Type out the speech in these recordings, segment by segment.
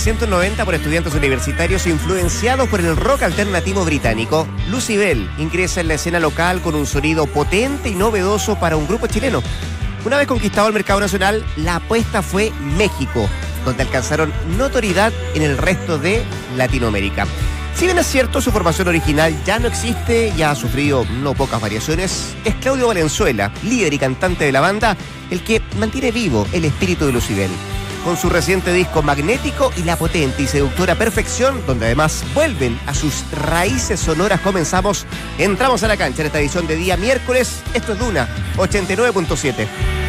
Formada en 1990 por estudiantes universitarios influenciados por el rock alternativo británico, Lucibel ingresa en la escena local con un sonido potente y novedoso para un grupo chileno. Una vez conquistado el mercado nacional, la apuesta fue México, donde alcanzaron notoriedad en el resto de Latinoamérica. Si bien es cierto, su formación original ya no existe y ha sufrido no pocas variaciones, es Claudio Valenzuela, líder y cantante de la banda, el que mantiene vivo el espíritu de Lucibel con su reciente disco Magnético y la potente y seductora Perfección, donde además vuelven a sus raíces sonoras. Comenzamos, entramos a la cancha en esta edición de día miércoles. Esto es Duna 89.7.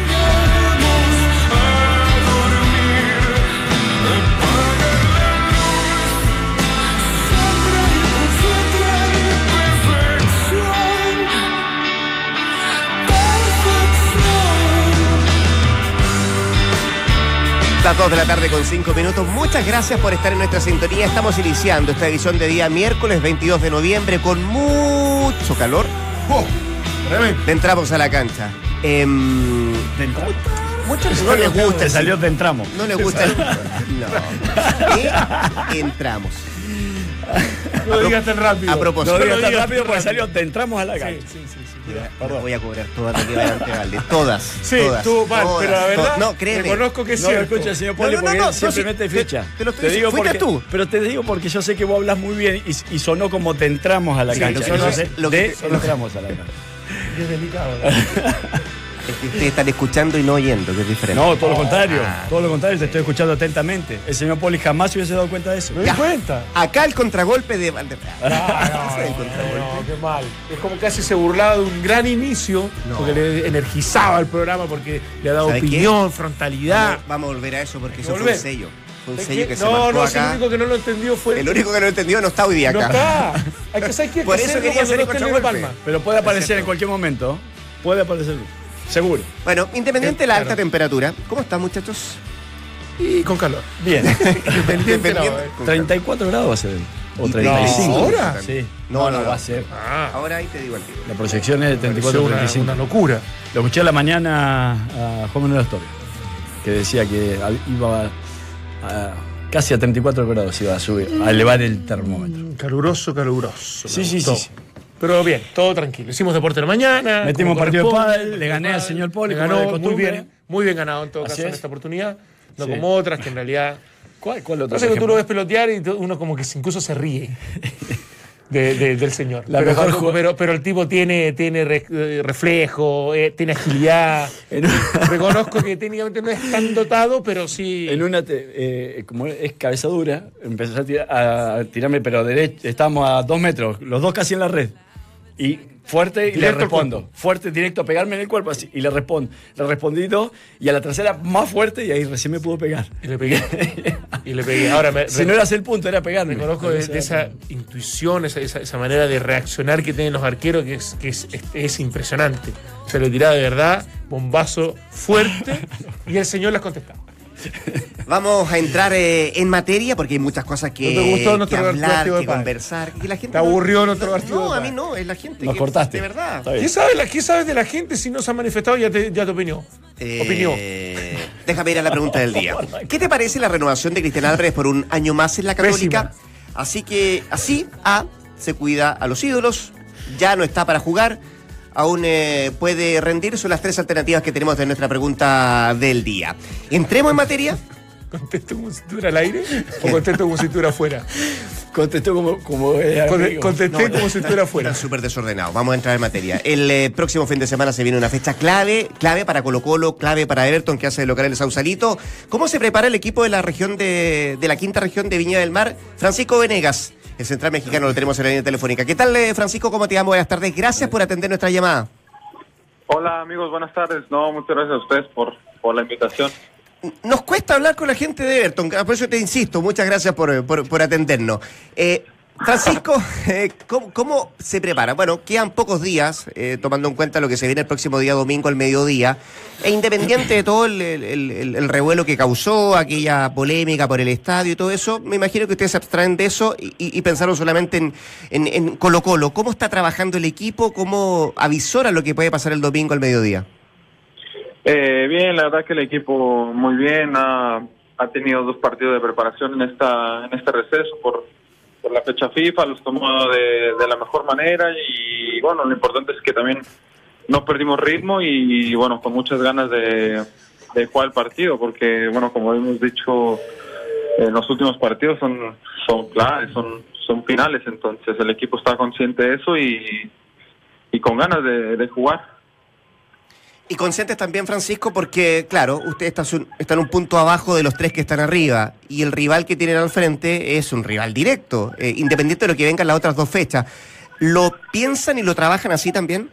Las 2 de la tarde con 5 minutos. Muchas gracias por estar en nuestra sintonía. Estamos iniciando esta edición de día miércoles 22 de noviembre con mucho calor. Oh, entramos a la cancha. Eh, muchos no les gusta. Te salió de entramos. No les gusta. El, no. entramos. No digas tan rápido. A propósito. No digas tan rápido porque salió de entramos a la cancha. Sí, sí, sí. Perdón. Voy a cobrar todas las que pegarle. Todas. Sí, todas, tú mal, todas, pero la verdad. No, créeme. reconozco que es No lo escucha, señor Poli, No, no, porque simplemente no, sí, te- ficha. te lo estoy diciendo. Fuiste porque, tú. Pero te digo porque yo sé que vos hablas muy bien y, y sonó como te entramos a la Sí, cancha. lo que- Entonces, lo que de te- entramos a la cancha. Es delicado. Es que ustedes están escuchando y no oyendo, que es diferente. No, todo lo contrario. Ah. Todo lo contrario, te estoy escuchando atentamente. El señor Poli jamás se hubiese dado cuenta de eso. ¿Me di cuenta? Acá el contragolpe de Valderrama. No, no, no, qué mal. Es como casi se burlaba de un gran inicio, No. porque le energizaba el programa, porque le ha dado opinión, frontalidad. Vamos, vamos a volver a eso porque eso fue Volver. un sello. Fue un ¿Es sello que- que se no, no, si el acá. único que no lo entendió fue. El único que no lo entendió no está hoy día No acá. está. Hay que saber qué Por eso quería hacer no el. Palma. Pero puede aparecer en cualquier momento. Puede aparecer. Seguro. Bueno, independiente de la Claro. alta temperatura, ¿cómo están muchachos? Y con calor. Bien. Independiente, no, eh. 34 grados va a ser. O Y- 35. No, ¿ahora? Sí. No, No, no, va a ser. Ah, Ahora ahí te digo al tiro. La proyección es de 34 pareció una, 35. una locura. Lo escuché a la mañana a Juan Manuel Astorga, que decía que iba a, a- casi a 34 grados iba a subir, a elevar el termómetro. Caluroso, caluroso. Sí, sí, sí. Pero bien, todo tranquilo. Hicimos deporte de la mañana. Metimos partido de pádel, le gané al señor Poli, ganó muy bien, muy bien ganado en todo Así caso en es. esta oportunidad. No Sí. como otras que en realidad. ¿Cuál, cuál otro? No sé que tú lo ves pelotear y uno como que incluso se ríe de- de- del señor. La pero, mejor pero- pero, el tipo tiene, tiene re- eh, reflejo, eh, tiene agilidad. En, Reconozco que técnicamente no es tan dotado, pero sí. en una, te- eh, como es cabeza dura, empezó a, tirar- a tirarme, pero derecho, estábamos a dos metros, los dos casi en la red. Y fuerte y Directo le respondo. Fuerte, directo, a pegarme en el cuerpo así. Y le respondo. Le respondí dos y a la tercera más fuerte y ahí recién me pudo pegar. Y le pegué. y le pegué. Ahora me, si no era el punto, era pegarme. Reconozco de, de esa intuición, esa, esa- esa manera de reaccionar que tienen los arqueros que es, que es, es- es impresionante. Se le tiraba de verdad, bombazo fuerte, y el señor las contestaba. Vamos a entrar eh, en materia porque hay muchas cosas que, ¿No te gustó que nuestro hablar, de que conversar. Que la gente ¿Te aburrió nuestro partido No, a mí no, es la gente. Nos que- cortaste. De verdad. ¿Qué sabes, la- qué sabes de la gente si no se ha manifestado ya te, ya te opinió? Eh, Opinión. Déjame ir a la pregunta del día. ¿Qué te parece la renovación de Cristian Álvarez por un año más en la Católica? Pésima. Así que, así, A, se cuida a los ídolos, ya no está para jugar, aún eh, puede rendir. Son las tres alternativas que tenemos de nuestra pregunta del día. Entremos en materia. ¿Contesto como si estuviera al aire o contesto como si estuviera afuera? Contestó como, como. Contesté como si estuviera afuera. súper desordenados. Vamos a entrar en materia. El eh, próximo fin de semana se viene una fecha clave, clave para Colo Colo, clave para Everton, que hace de local el Sausalito. ¿Cómo se prepara el equipo de la región de, de la quinta región de Viña del Mar? Francisco Venegas, el central mexicano, lo tenemos en la línea telefónica. ¿Qué tal, eh, Francisco? ¿Cómo te llamo? Buenas tardes. Gracias por atender nuestra llamada. Hola amigos, buenas tardes. No, muchas gracias a ustedes por, por la invitación. Nos cuesta hablar con la gente de Everton, por eso te insisto, muchas gracias por, por- por atendernos. Eh, Francisco, eh, ¿cómo, se prepara? Bueno, quedan pocos días, eh, tomando en cuenta lo que se viene el próximo día domingo al mediodía, e independiente de todo el, el- el- el revuelo que causó, aquella polémica por el estadio y todo eso, me imagino que ustedes se abstraen de eso y, pensaron solamente en, en- en Colo Colo. ¿Cómo está trabajando el equipo? ¿Cómo avisora lo que puede pasar el domingo al mediodía? Eh, bien, la verdad que el equipo muy bien, ha, ha tenido dos partidos de preparación en esta en este receso por, por la fecha FIFA, los tomó de, la mejor manera y bueno, lo importante es que también no perdimos ritmo y, bueno, con muchas ganas de, jugar el partido, porque bueno, como hemos dicho, en los últimos partidos son son claves, son son finales, entonces el equipo está consciente de eso y, con ganas de jugar. Y conscientes también, Francisco, porque, claro, usted está, está en un punto abajo de los tres que están arriba y el rival que tienen al frente es un rival directo, eh, independiente de lo que vengan las otras dos fechas. ¿Lo piensan y lo trabajan así también?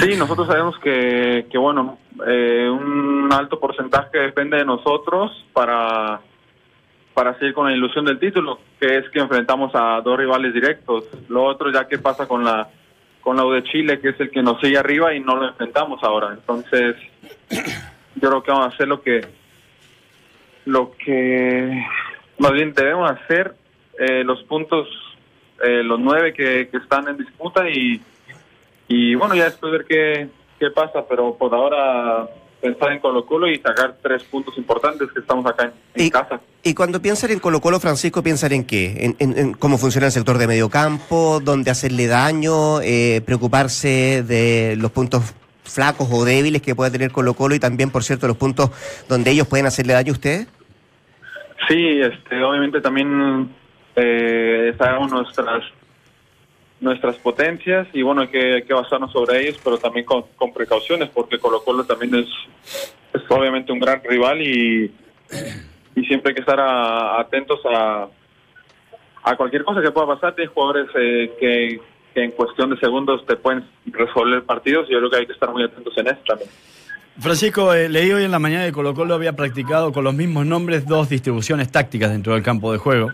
Sí, nosotros sabemos que, que bueno, eh, un alto porcentaje depende de nosotros para, para seguir con la ilusión del título, que es que enfrentamos a dos rivales directos. Lo otro ya que pasa con la con la U de Chile, que es el que nos sigue arriba y no lo enfrentamos ahora. Entonces, yo creo que vamos a hacer lo que lo que más bien debemos hacer, eh, los puntos, eh, los nueve que, que están en disputa y y bueno, ya después ver qué, qué pasa, pero por ahora pensar en Colo Colo y sacar tres puntos importantes que estamos acá en, en y, casa. Y cuando piensan en Colo Colo, Francisco, ¿piensan en qué? ¿En, en, en cómo funciona el sector de medio campo? ¿Dónde hacerle daño? Eh, ¿Preocuparse de los puntos flacos o débiles que pueda tener Colo Colo y también, por cierto, los puntos donde ellos pueden hacerle daño a ustedes? Sí, este, obviamente también eh, sabemos nuestras nuestras potencias y bueno, hay que, basarnos sobre ellos, pero también con, con precauciones, porque Colo Colo también es, es obviamente un gran rival y, y siempre hay que estar a, atentos a, a cualquier cosa que pueda pasar. Hay jugadores eh, que, que en cuestión de segundos te pueden resolver partidos y yo creo que hay que estar muy atentos en eso también. Francisco, eh, leí hoy en la mañana que Colo Colo había practicado con los mismos nombres dos distribuciones tácticas dentro del campo de juego.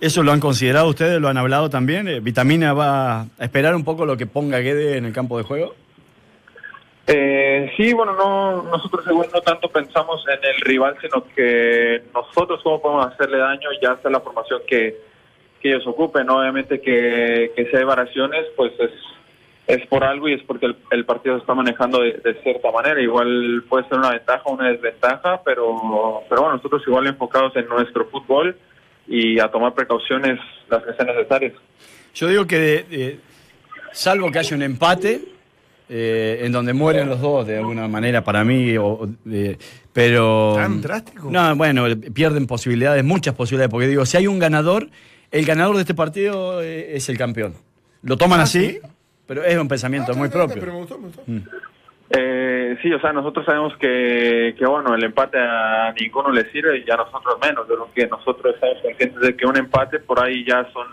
¿Eso lo han considerado ustedes? ¿Lo han hablado también? Eh, ¿Vitamina va a esperar un poco lo que ponga Guede en el campo de juego? Eh, sí, bueno, no, nosotros según no tanto pensamos en el rival, sino que nosotros cómo podemos hacerle daño ya sea la formación que, que ellos ocupen. Obviamente que, que si hay variaciones, pues es, es por algo y es porque el, partido se está manejando de, de, cierta manera. Igual puede ser una ventaja o una desventaja, pero, pero bueno, nosotros igual enfocados en nuestro fútbol y a tomar precauciones las que sean necesarias. Yo digo que, eh, salvo que haya un empate, eh, en donde mueren los dos de alguna manera para mí, o, eh, pero... ¿Tan drástico? No, bueno, pierden posibilidades, muchas posibilidades, porque digo, si hay un ganador, el ganador de este partido eh, es el campeón. Lo toman Ah, así, ¿sí? pero es un pensamiento Ah, muy propio. Pero me gustó, me gustó. Mm. Eh, sí, o sea, nosotros sabemos que, que, bueno, el empate a ninguno le sirve y a nosotros menos, de lo que nosotros estamos conscientes de que un empate por ahí ya son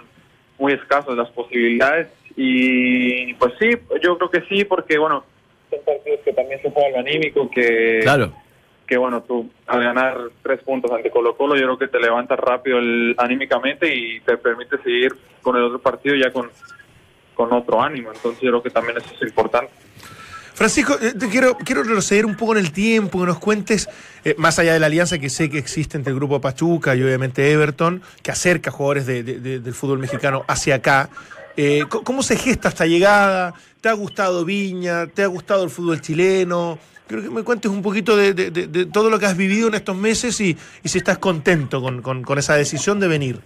muy escasas las posibilidades y pues sí, yo creo que sí, porque bueno, son partidos que también se juega lo anímico, que, Claro. que bueno, tú al ganar tres puntos ante Colo Colo, yo creo que te levantas rápido el, anímicamente y te permite seguir con el otro partido ya con, con otro ánimo, entonces yo creo que también eso es importante. Francisco, eh, te quiero, quiero retroceder un poco en el tiempo, que nos cuentes, eh, más allá de la alianza que sé que existe entre el grupo Pachuca y obviamente Everton, que acerca jugadores de- de- de- del fútbol mexicano hacia acá. Eh, ¿Cómo se gesta esta llegada? ¿Te ha gustado Viña? ¿Te ha gustado el fútbol chileno? Quiero que me cuentes un poquito de, todo lo que has vivido en estos meses y, si estás contento con, esa decisión de venir.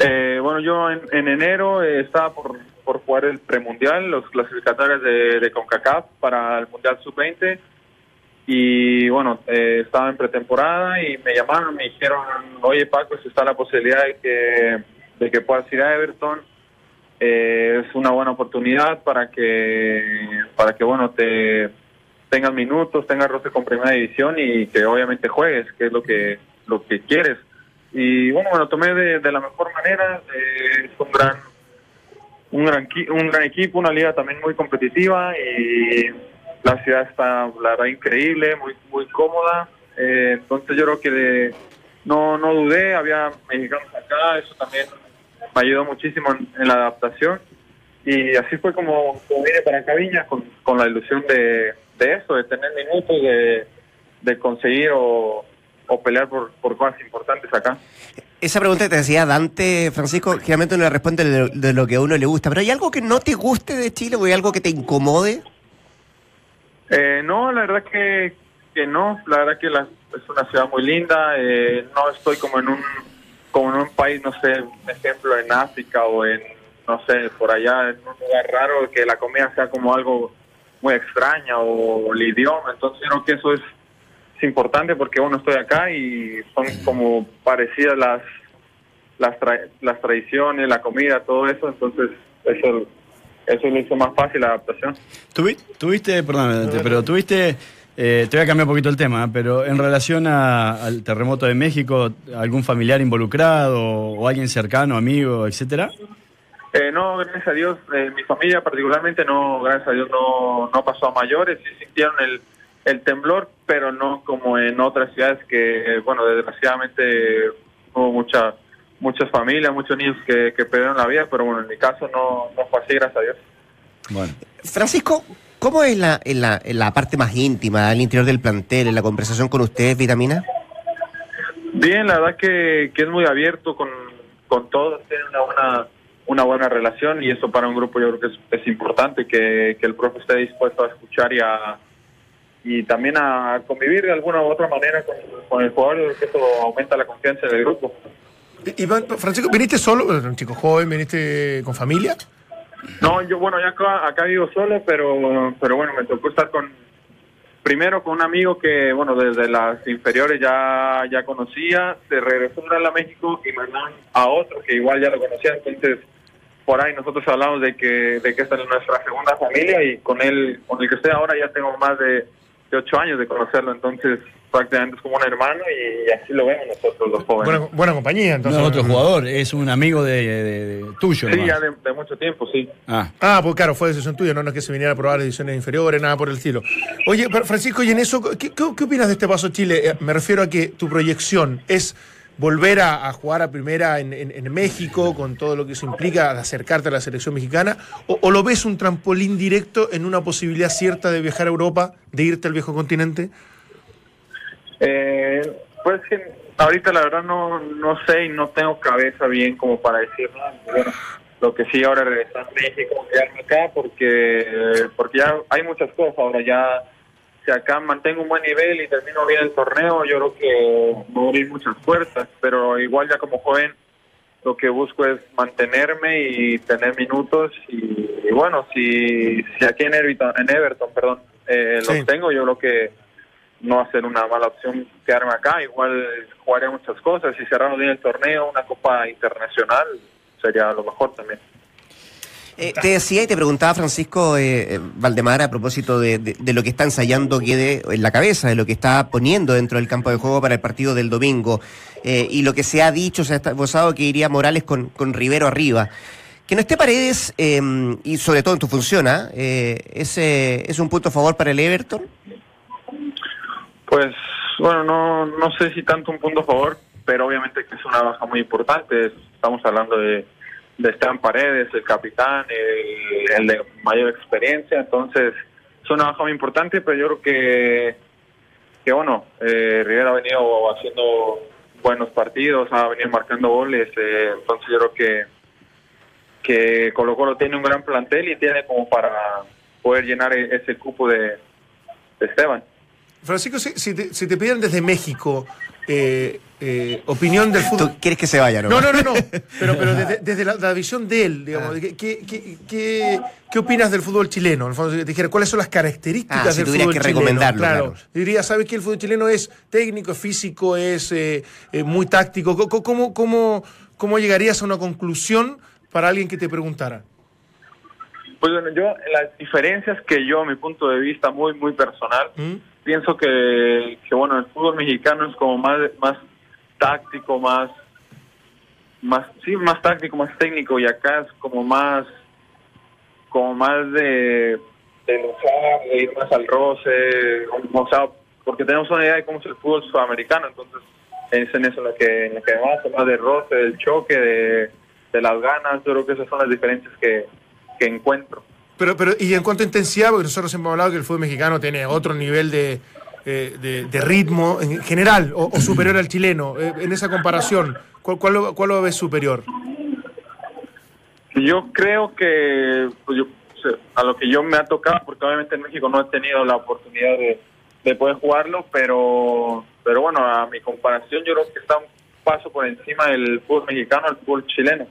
Eh, bueno, yo en, en enero eh, estaba por, por jugar el premundial, los clasificatorios de, de CONCACAF para el Mundial Sub-20 y bueno, eh, estaba en pretemporada y me llamaron, me dijeron, oye Paco, si está la posibilidad de que, de que puedas ir a Everton, eh, es una buena oportunidad para que, para que bueno, te tengas minutos, tengas roce con primera división y que obviamente juegues, que es lo que, lo que quieres y bueno me lo tomé de, de la mejor manera eh, es un gran un gran un gran equipo una liga también muy competitiva y la ciudad está la verdad increíble muy muy cómoda Eh, entonces yo creo que de- no no dudé había mexicanos acá eso también me ayudó muchísimo en, la adaptación y así fue como, como vine para acá con, con la ilusión de, de eso de tener minutos de, de conseguir o o pelear por, por cosas importantes acá. Esa pregunta que te decía Dante, Francisco, generalmente uno le responde de lo, que a uno le gusta, pero ¿hay algo que no te guste de Chile o hay algo que te incomode? Eh, no, la verdad que, que no, la verdad que la- es una ciudad muy linda, eh, no estoy como en un como en un país, no sé, un ejemplo en África o en, no sé, por allá, en un lugar raro, que la comida sea como algo muy extraña o el idioma, entonces creo que eso es, es importante porque bueno, estoy acá y son como parecidas las las, tra- las tradiciones, la comida, todo eso, entonces eso eso lo hizo más fácil la adaptación. Tuvi- Tuviste, perdón, pero tuviste, eh, te voy a cambiar un poquito el tema, pero en relación a- al terremoto de México, ¿algún familiar involucrado o alguien cercano, amigo, etcétera? Eh, no, gracias a Dios, eh, mi familia particularmente no, gracias a Dios no, no pasó a mayores, sí sintieron el, el temblor, pero no como en otras ciudades que, bueno, desgraciadamente hubo mucha, muchas familias, muchos niños que, que perdieron la vida, pero bueno, en mi caso no, no fue así, gracias a Dios. Bueno. Francisco, ¿cómo es la, en la, en la parte más íntima, al interior del plantel, en la conversación con ustedes, Vitamina? Bien, la verdad que, que es muy abierto con, con todos, tiene una buena, una buena relación y eso para un grupo yo creo que es, es importante, que, que el profe esté dispuesto a escuchar y a y también a convivir de alguna u otra manera con, con el jugador, que eso aumenta la confianza del grupo. Iván, Francisco, ¿viniste solo? Eres Un chico joven, ¿viniste con familia? No, yo bueno, ya acá, acá vivo solo, pero pero bueno, me tocó estar con primero con un amigo que bueno, desde las inferiores ya ya conocía, se regresó a a México y mandaron a otro que igual ya lo conocía, entonces por ahí nosotros hablamos de que de que esta es nuestra segunda familia y con él con el que estoy ahora ya tengo más de, de ocho años de conocerlo, entonces prácticamente es como un hermano y así lo vemos nosotros los jóvenes. Buena, buena compañía, No entonces. es otro jugador, es un amigo de, de- de- tuyo. sí, ya de, de mucho tiempo, sí. Ah, Ah, pues claro, fue decisión tuya, no, no es que se viniera a probar ediciones inferiores, nada por el estilo. Oye, Francisco, y en eso, ¿qué, qué, qué opinas de este paso Chile? Eh, Me refiero a que tu proyección es volver a, jugar a primera en, México, con todo lo que eso implica, acercarte a la selección mexicana, o, lo ves un trampolín directo en una posibilidad cierta de viajar a Europa, de irte al viejo continente? Eh, pues que ahorita la verdad no, no sé y no tengo cabeza bien como para decir nada. Bueno, lo que sí ahora regresar a México, quedarme acá porque porque ya hay muchas cosas. Ahora ya si acá mantengo un buen nivel y termino bien el torneo, yo creo que voy a abrir muchas puertas. Pero igual ya como joven lo que busco es mantenerme y tener minutos y, y bueno, si, si aquí en Everton, en Everton perdón, eh, Sí. los tengo, yo creo que no va a ser una mala opción quedarme acá. Igual jugaré muchas cosas. Si cerramos bien el torneo, una copa internacional, sería lo mejor también. Eh, te decía y te preguntaba Francisco eh, eh, Valdemar a propósito de, lo que está ensayando quede en la cabeza, de lo que está poniendo dentro del campo de juego para el partido del domingo eh, y lo que se ha dicho, se ha esbozado que iría Morales con, con Rivero arriba. Que no esté Paredes eh, y sobre todo en tu función, ¿ah? Eh, ¿ese ¿es un punto a favor para el Everton? Pues bueno, no, no sé si tanto un punto a favor, pero obviamente que es una baja muy importante. Estamos hablando de, de Esteban Paredes, el capitán, el, el de mayor experiencia, entonces es una baja muy importante, pero yo creo que, que bueno, eh, Rivera ha venido haciendo buenos partidos, ha venido marcando goles, eh, entonces yo creo que que Colo Colo tiene un gran plantel y tiene como para poder llenar e- ese cupo de, de Esteban. Francisco, si, si te, si te pidieran desde México eh, eh, opinión del fútbol... ¿Tú quieres que se vaya, no? No, no, no, no. Pero, pero desde, desde la, la visión de él, digamos, ¿qué, qué, qué, qué- opinas del fútbol chileno? En el fondo, te dijera, ¿cuáles son las características Ah, si del tuvieras fútbol que chileno? recomendarlo, Claro. claro. Diría, ¿sabes que el fútbol chileno es técnico, es físico, es eh, muy táctico? ¿Cómo, cómo, cómo, cómo llegarías a una conclusión para alguien que te preguntara? Pues bueno, yo las diferencias que yo, a mi punto de vista muy, muy personal, ¿Mm? pienso que, que bueno, el fútbol mexicano es como más, más táctico, más, más, sí, más táctico, más técnico y acá es como más, como más de, de luchar, de ir más al roce, o sea, porque tenemos una idea de cómo es el fútbol sudamericano, entonces es en eso en lo que, en lo que más, más de roce, del choque, de, de las ganas, yo creo que esas son las diferencias que, que encuentro. Pero, pero, y en cuanto a intensidad, porque nosotros hemos hablado que el fútbol mexicano tiene otro nivel de, eh, de, de ritmo en general, o, o superior al chileno. Eh, en esa comparación, ¿cuál, cuál, lo, cuál lo ves superior? Yo creo que pues, yo, a lo que yo me ha tocado, porque obviamente en México no he tenido la oportunidad de, de poder jugarlo, pero, pero bueno, a mi comparación yo creo que está un paso por encima del fútbol mexicano al fútbol chileno.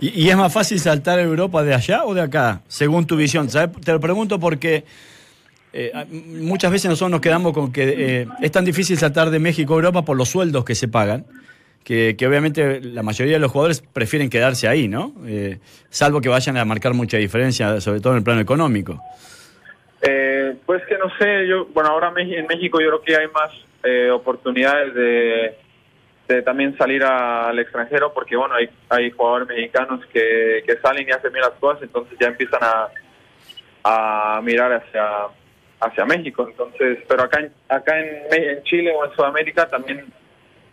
¿Y, es más fácil saltar a Europa de allá o de acá, según tu visión? ¿Sabes? Te lo pregunto porque eh, muchas veces nosotros nos quedamos con que eh, es tan difícil saltar de México a Europa por los sueldos que se pagan, que, que obviamente la mayoría de los jugadores prefieren quedarse ahí, ¿no? Eh, salvo que vayan a marcar mucha diferencia, sobre todo en el plano económico. Eh, pues que no sé, yo, bueno, ahora en México yo creo que hay más eh, oportunidades de, de también salir a- al extranjero, porque bueno, hay, hay jugadores mexicanos que, que salen y hacen bien las cosas, entonces ya empiezan a, a mirar hacia hacia México, entonces, pero acá en, acá en, en Chile o en Sudamérica también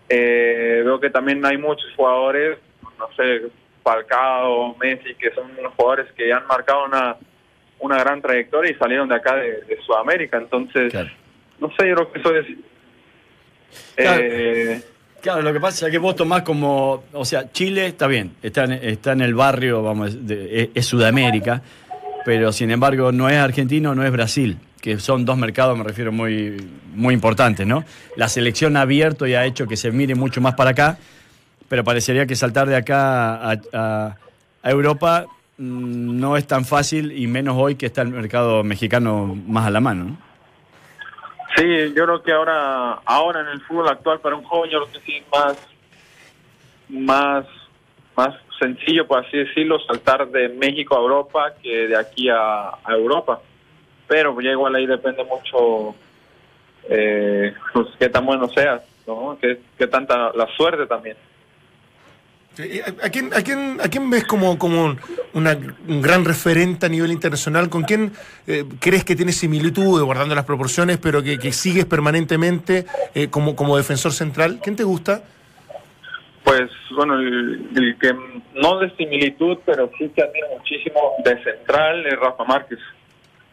eh, veo que también hay muchos jugadores, no sé, Falcao, Messi, que son unos jugadores que han marcado una una gran trayectoria y salieron de acá de, de Sudamérica. Entonces, Claro. no sé, yo creo que eso es... Eh, Claro, lo que pasa es que vos tomás como, o sea, Chile está bien, está en, el barrio, vamos, de- es, es Sudamérica, pero sin embargo no es argentino, no es Brasil, que son dos mercados, me refiero, muy, muy importantes, ¿no? La selección ha abierto y ha hecho que se mire mucho más para acá, pero parecería que saltar de acá a, a- a Europa mm, no es tan fácil y menos hoy que está el mercado mexicano más a la mano, ¿no? Sí, yo creo que ahora ahora en el fútbol actual para un joven yo creo que sí es más más más sencillo por así decirlo saltar de México a Europa que de aquí a, Europa pero ya igual ahí depende mucho eh, pues, qué tan bueno seas ¿no? qué, qué tanta la suerte también Sí, ¿y ¿A, quién, a, quién, ¿A quién ves como, como un, una- un gran referente a nivel internacional? ¿Con quién eh, crees que tiene similitudes, guardando las proporciones, pero que, que sigues permanentemente eh, como, como defensor central? ¿Quién te gusta? Pues bueno, el, el que no de similitud, pero sí que admiro muchísimo de central es Rafa Márquez.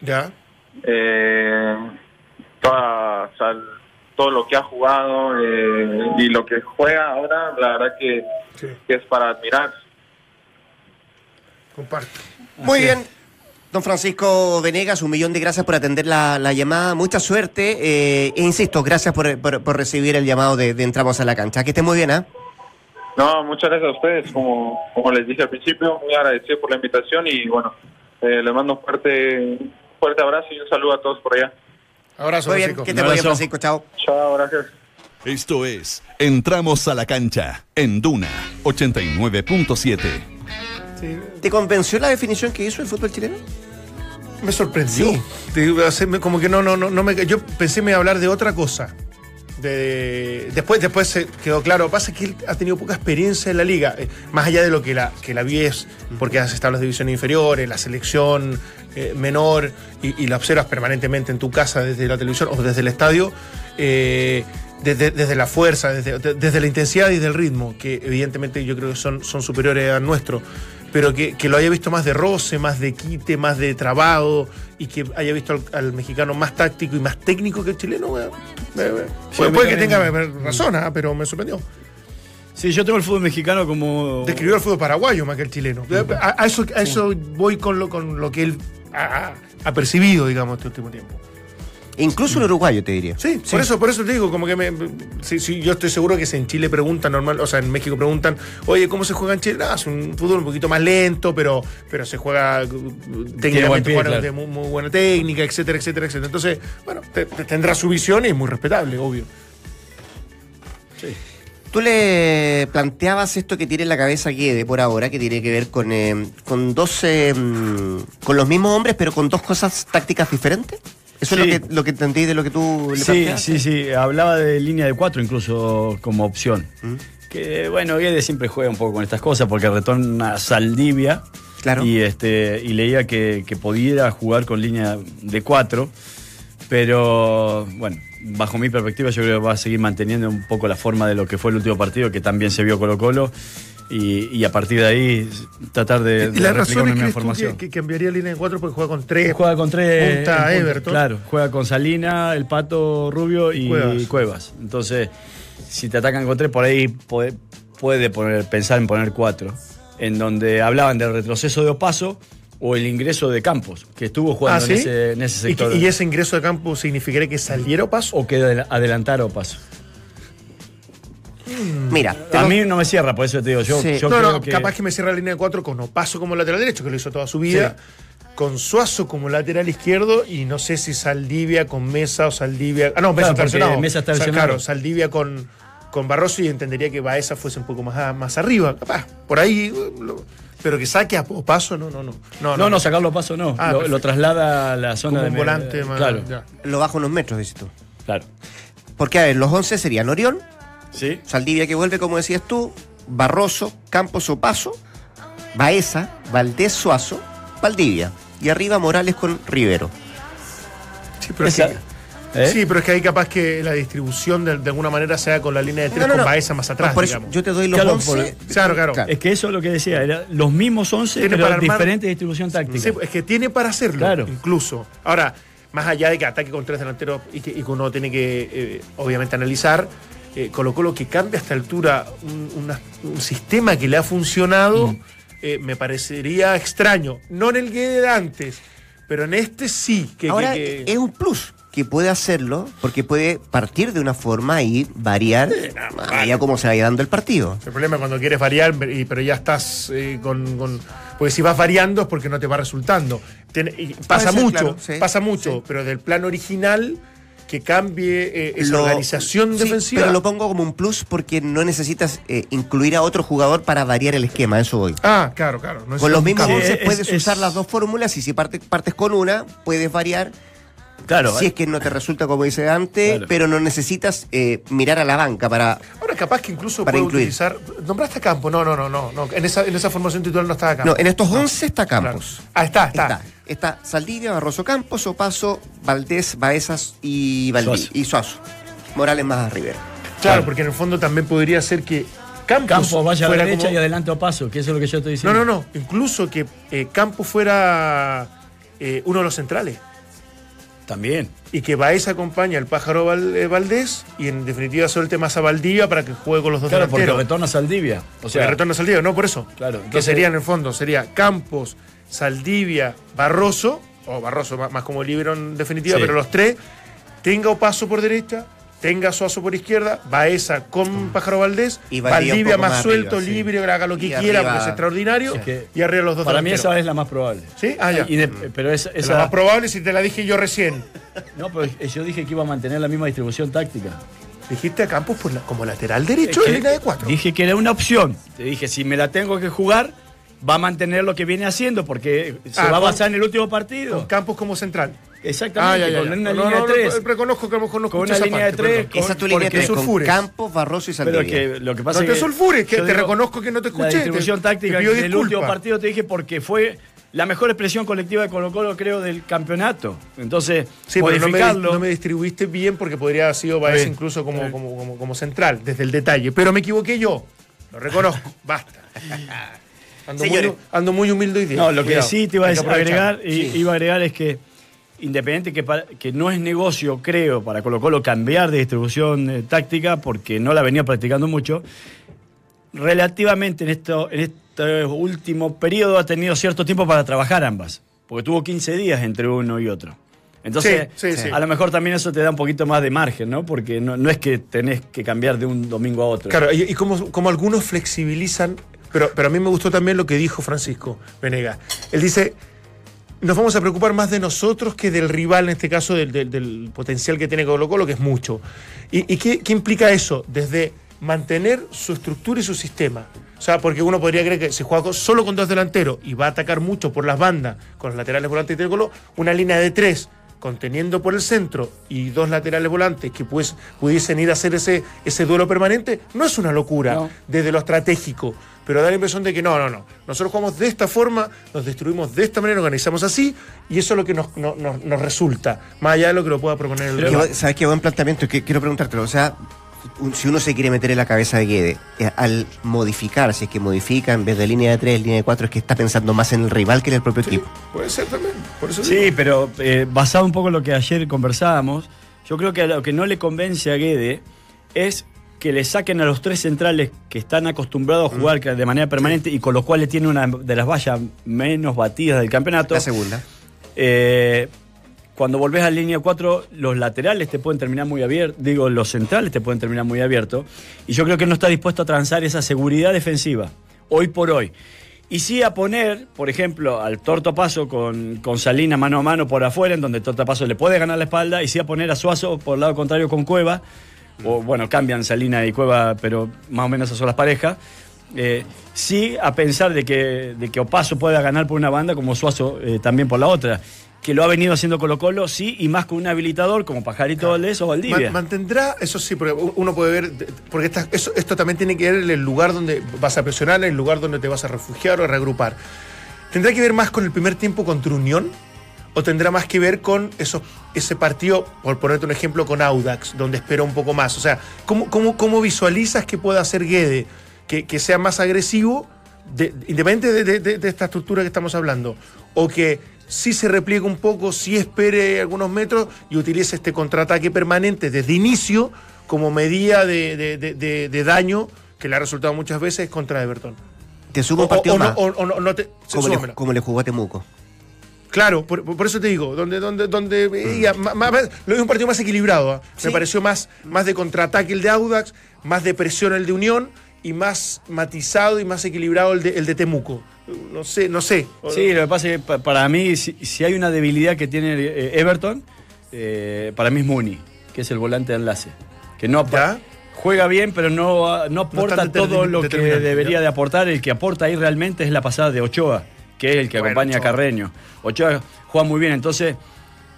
Ya. Eh, toda, o sea, el- todo lo que ha jugado eh, y lo que juega ahora, la verdad que, Sí, que es para admirar. comparto. Muy Así bien. Don Francisco Venegas, un millón de gracias por atender la, la llamada. Mucha suerte. eh, e insisto, gracias por, por- por recibir el llamado de, de Entramos a la Cancha. Que esté muy bien, ¿ah? No, muchas gracias a ustedes, como, como les dije al principio, muy agradecido por la invitación y bueno, eh, les mando un fuerte, un fuerte abrazo y un saludo a todos por allá. Abrazo, Muy bien, Francisco. que esté muy bien, abrazo. Francisco. Chao. Chao, gracias. Esto es Entramos a la cancha en Duna 89.7. Sí, ¿Te convenció la definición que hizo el fútbol chileno? me sorprendió. Te hacerme como que no, no, no, no me. Yo pensé me iba a hablar de otra cosa. De, después, después se quedó claro. Pasa que él ha tenido poca experiencia en la liga. eh, más allá de lo que la, que la vies, porque has estado en las divisiones inferiores, la selección eh, menor, y, y la observas permanentemente en tu casa desde la televisión o desde el estadio. eh, desde, desde la fuerza, desde, de- desde la intensidad y del ritmo, que evidentemente yo creo que son, son superiores al nuestro, pero que, que lo haya visto más de roce, más de quite, más de trabado, y que haya visto al, al mexicano más táctico y más técnico que el chileno. Eh, eh, puede, que tenga razón, ah, pero me sorprendió. Sí, yo tengo el fútbol mexicano como... Describió el fútbol paraguayo más que el chileno. A, a eso, a eso voy con lo, con lo que él ha, ha percibido, digamos, este último tiempo. Incluso el uruguayo, te diría. Sí, por eso, por eso te digo, como que me, sí, sí, yo estoy seguro que si en Chile preguntan normal, o sea, en México preguntan, oye, ¿cómo se juega en Chile? Ah, es un fútbol un poquito más lento, pero, pero se juega uh, buen técnicamente pie, juegan claro. de muy, muy buena técnica, etcétera, etcétera, etcétera. Entonces, bueno, te- te- tendrá su visión y es muy respetable, obvio. Tú le planteabas esto que tiene en la cabeza Guede por ahora, que tiene que ver con, eh, con dos, eh, con los mismos hombres, pero con dos cosas tácticas diferentes. ¿Eso Sí. es lo que, lo que entendí de lo que tú le Sí, sí, sí. Hablaba de línea de cuatro incluso como opción. ¿Mm? Que bueno, Guedes siempre juega un poco con estas cosas porque retorna a Saldivia. Claro. Y, este, y leía que, que pudiera jugar con línea de cuatro. Pero bueno, bajo mi perspectiva yo creo que va a seguir manteniendo un poco la forma de lo que fue el último partido, que también se vio Colo Colo. Y, y a partir de ahí tratar de, ¿Y de la replicar razón una es misma que, formación. que, que cambiaría línea de cuatro porque juega con tres? Juega con tres. Punta Everton. Claro, juega con Salina, el Pato Rubio y Cuevas. Cuevas. Entonces, si te atacan con tres, por ahí puede, puede poner, pensar en poner cuatro. En donde hablaban del retroceso de Opaso, o el ingreso de Campos, que estuvo jugando Ah, ¿sí? en, ese, en ese ¿Y, sector. que- y ese ingreso de campo significaría que saliera Opaso? O que adel- adelantara Opaso. Mira, te A mí no me cierra, por eso te digo, yo, Sí. yo no, creo no, que... capaz que me cierra la línea de cuatro con Opaso como lateral derecho, que lo hizo toda su vida. Con Suazo como lateral izquierdo y no sé si Saldivia con Mesa o Saldivia. Ah, no, Mesa Claro, está. Mesa está O sea, claro, Saldivia con, con Barroso y entendería que Baeza fuese un poco más, más arriba. Capaz, por ahí. uh, lo- pero que saque a Opaso, no, no, no. No, no, sacarlo a Paso no. Ah, lo, traslada a la zona Como de un volante. más- Claro, ya. lo bajo unos metros, dices tú. claro. Porque, a ver, los 11 serían Orión, ¿Sí? Saldivia que vuelve, como decías tú, Barroso, Campos Opaso, Baeza, Valdés Suazo, Valdivia. Y arriba Morales con Rivero. Sí, pero es que- ¿Eh? Sí, pero es que ahí capaz que la distribución de, de alguna manera sea con la línea de tres No, no, con no. Baeza más atrás, Por eso digamos. yo te doy los Claro, 11. por- Claro, claro. Es que eso es lo que decía, era los mismos 11, Tiene pero para armar- diferente distribución táctica. Sí, es que tiene para hacerlo, Claro. incluso. Ahora, más allá de que ataque con tres delanteros y que, y que uno tiene que, eh, obviamente, analizar, eh, Colo Colo que cambia a esta altura un, una- un sistema que le ha funcionado, Mm. eh, me parecería extraño. No en el que de antes, pero en este sí. Que, Ahora que- es un plus que puede hacerlo porque puede partir de una forma y variar allá como se vaya dando el partido. El problema es cuando quieres variar, pero ya estás eh, con, con- Porque si vas variando es porque no te va resultando. Pasa ser, mucho, claro, sí, pasa mucho, sí. pero del plan original que cambie eh, esa Lo- organización sí, defensiva. Pero lo pongo como un plus porque no necesitas eh, incluir a otro jugador para variar el esquema, eso voy. Ah, claro, claro. no es Con los mismos cambio. 11 es- puedes es- usar las dos fórmulas y si parte- partes con una, puedes variar. Claro, si es que no te resulta como dice antes, Claro. pero no necesitas eh, mirar a la banca para. Ahora capaz que incluso Para puede incluir. utilizar. ¿Nombraste a Campo? No, no, no, no. no. En, esa, en esa formación titular no estaba Campo. No, en estos 11 está Campos. Claro. Ah, está, está. Está, está Saldivia, Barroso Campos, Opaso, Valdés, Baezas y, Suazo. y Suazo. Morales más Rivera. Claro, Claro. porque en el fondo también podría ser que Campos, Campos vaya a la fuera derecha como- y adelante a Paso, que eso es lo que yo estoy No, diciendo. no, no. Incluso que eh, Campos fuera eh, uno de los centrales. También. y que Baez acompaña al pájaro Val- eh, Valdés y en definitiva suelte más a Valdivia para que juegue con los dos Claro, porque delanteros. retorna Saldivia. O sea, retorno a Saldivia, no por eso. Claro, que sería en el fondo, sería Campos, Saldivia, Barroso, o Barroso más, más como libero en definitiva, Sí. pero los tres, tenga Opaso por derecha, tenga Suazo por izquierda, Baeza con Pájaro Valdés, Y Valdivia más, más suelto, arriba, sí. libre, haga lo que Y quiera, arriba- porque es extraordinario, Es que y arriba los dos para mí esa es la más probable. ¿Sí? Ah, ya. Y de- pero esa, Es esa- la más probable si te la dije yo recién. no, pero yo dije que iba a mantener la misma distribución táctica. Dijiste a Campos por la- como lateral derecho Es en que línea de cuatro. Dije que era una opción. Te dije, si me la tengo que jugar, va a mantener lo que viene haciendo, porque se Ah, va a basar en el último partido. Con Campos como central. Exactamente, Ah, ya, ya, con ya. una No, línea no, de no, tres. reconozco que no conozco Con una esa línea de tres, con- Esa es tu línea de tres, con. Campos, Barroso y Pero Saldivia. que lo que pasa No te es que. sulfures, que te reconozco que no te escuché, La te- distribución te táctica pido del último partido te dije porque fue la mejor expresión colectiva de Colo Colo, creo, del campeonato. Entonces, Sí, pero no me, modificarlo. no me distribuiste bien porque podría haber sido Baez bien, incluso como, bien. como, como, como central, desde el detalle. Pero me equivoqué yo. Lo reconozco. Basta. Ando, muy, ando muy humilde hoy día. No, lo que Cuidado. sí te iba a agregar, y- Sí. iba a agregar es que independiente que, que no es negocio, creo, para Colo Colo cambiar de distribución eh, táctica, porque no la venía practicando mucho, relativamente en, esto, en este último periodo ha tenido cierto tiempo para trabajar ambas, porque tuvo 15 días entre uno y otro. Entonces, Sí, sí, sí. a lo mejor también eso te da un poquito más de margen, ¿no? Porque no, no es que tenés que cambiar de un domingo a otro. Claro, y, y como, como algunos flexibilizan, pero, pero a mí me gustó también lo que dijo Francisco Venega. Él dice, nos vamos a preocupar más de nosotros que del rival, en este caso del, del- del potencial que tiene Colo Colo, que es mucho. ¿Y, y qué, qué implica eso? Desde mantener su estructura y su sistema. O sea, porque uno podría creer que si juega solo con dos delanteros y va a atacar mucho por las bandas, con los laterales volantes y tiene Colo, una línea de tres conteniendo por el centro y dos laterales volantes que pues, pudiesen ir a hacer ese, ese duelo permanente, no es una locura No. desde lo estratégico, pero da la impresión de que no, no, no. Nosotros jugamos de esta forma, nos destruimos de esta manera, organizamos así, y eso es lo que nos, no- nos- nos resulta, más allá de lo que lo pueda proponer el buen- ¿Sabes qué buen planteamiento? Que quiero preguntártelo. O sea, un- si uno se quiere meter en la cabeza de Guede, eh, al modificar, si es que modifica en vez de línea de 3, línea de 4, es que está pensando más en el rival que en el propio equipo. Puede ser también, por eso digo. Sí, pero eh, basado un poco en lo que ayer conversábamos, yo creo que a lo que no le convence a Guede es que le saquen a los tres centrales que están acostumbrados a jugar de manera permanente y con lo cual le tiene una de las vallas menos batidas del campeonato. La segunda. Eh, cuando volvés a línea 4, los laterales te pueden terminar muy abiertos, digo, los centrales te pueden terminar muy abiertos. Y yo creo que no está dispuesto a transar esa seguridad defensiva, hoy por hoy. Y sí a poner, por ejemplo, al Torto Paso con, con Salina mano a mano por afuera, en donde Torto Paso le puede ganar la espalda, y sí a poner a Suazo por el lado contrario con Cueva, o bueno, cambian Salina y Cueva, pero más o menos esas son las parejas. Eh, sí a pensar de que, de que Opaso pueda ganar por una banda como Suazo eh, también por la otra. Que lo ha venido haciendo Colo Colo, sí, y más con un habilitador como Pajarito Valdés o Valdivia. Man- mantendrá, eso sí, porque uno puede ver, porque esta- eso- esto también tiene que ver el lugar donde vas a presionar, el lugar donde te vas a refugiar o a reagrupar. ¿Tendrá que ver más con el primer tiempo contra Unión? ¿O tendrá más que ver con esos, ese partido, por ponerte un ejemplo, con Audax, donde espera un poco más? O sea, ¿cómo, cómo, cómo visualizas que pueda hacer Guede? Que, que sea más agresivo, de- independiente de, de- de- esta estructura que estamos hablando, o que sí se repliegue un poco, sí espere algunos metros y utilice este contraataque permanente desde inicio como medida de, de- de- de- de daño que le ha resultado muchas veces contra Everton. Te sumo un partido o no, más. o- o no- no te- como, le, súbamela. como le jugó a Temuco. Claro, por, por eso te digo, donde, donde, donde ma- ma- lo vi un partido más equilibrado. ¿ah? Sí. Me pareció más, más de contraataque el de Audax, más de presión el de Unión y más matizado y más equilibrado el de, el de Temuco. No sé, no sé. Sí, lo que pasa es que pa- para mí, si, si hay una debilidad que tiene eh, Everton, eh, para mí es Mooney, que es el volante de enlace. Que no ¿Ya? juega bien, pero no, no aporta todo lo que debería ¿ya? de aportar. El que aporta ahí realmente es la pasada de Ochoa, que es el que Bueno, acompaña a. Carreño. Ochoa juega muy bien, entonces,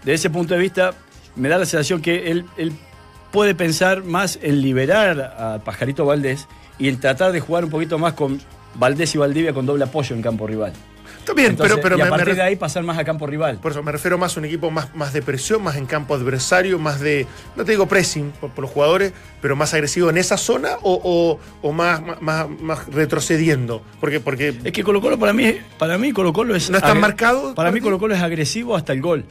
de ese punto de vista, me da la sensación que él, él puede pensar más en liberar a Pajarito Valdés y en tratar de jugar un poquito más con Valdés y Valdivia con doble apoyo en campo rival. Está bien, Entonces, pero, pero y a me- partir de ahí pasar más a campo rival. Por eso me refiero más a un equipo más, más de presión, más en campo adversario, más de, no te digo pressing por, por los jugadores, pero más agresivo en esa zona o, o- o más, más, más- retrocediendo. Porque, porque Es que Colo Colo para mí, para mí Colo Colo es... ¿No es tan agre- marcado? Para mí? Colo Colo es agresivo hasta el gol.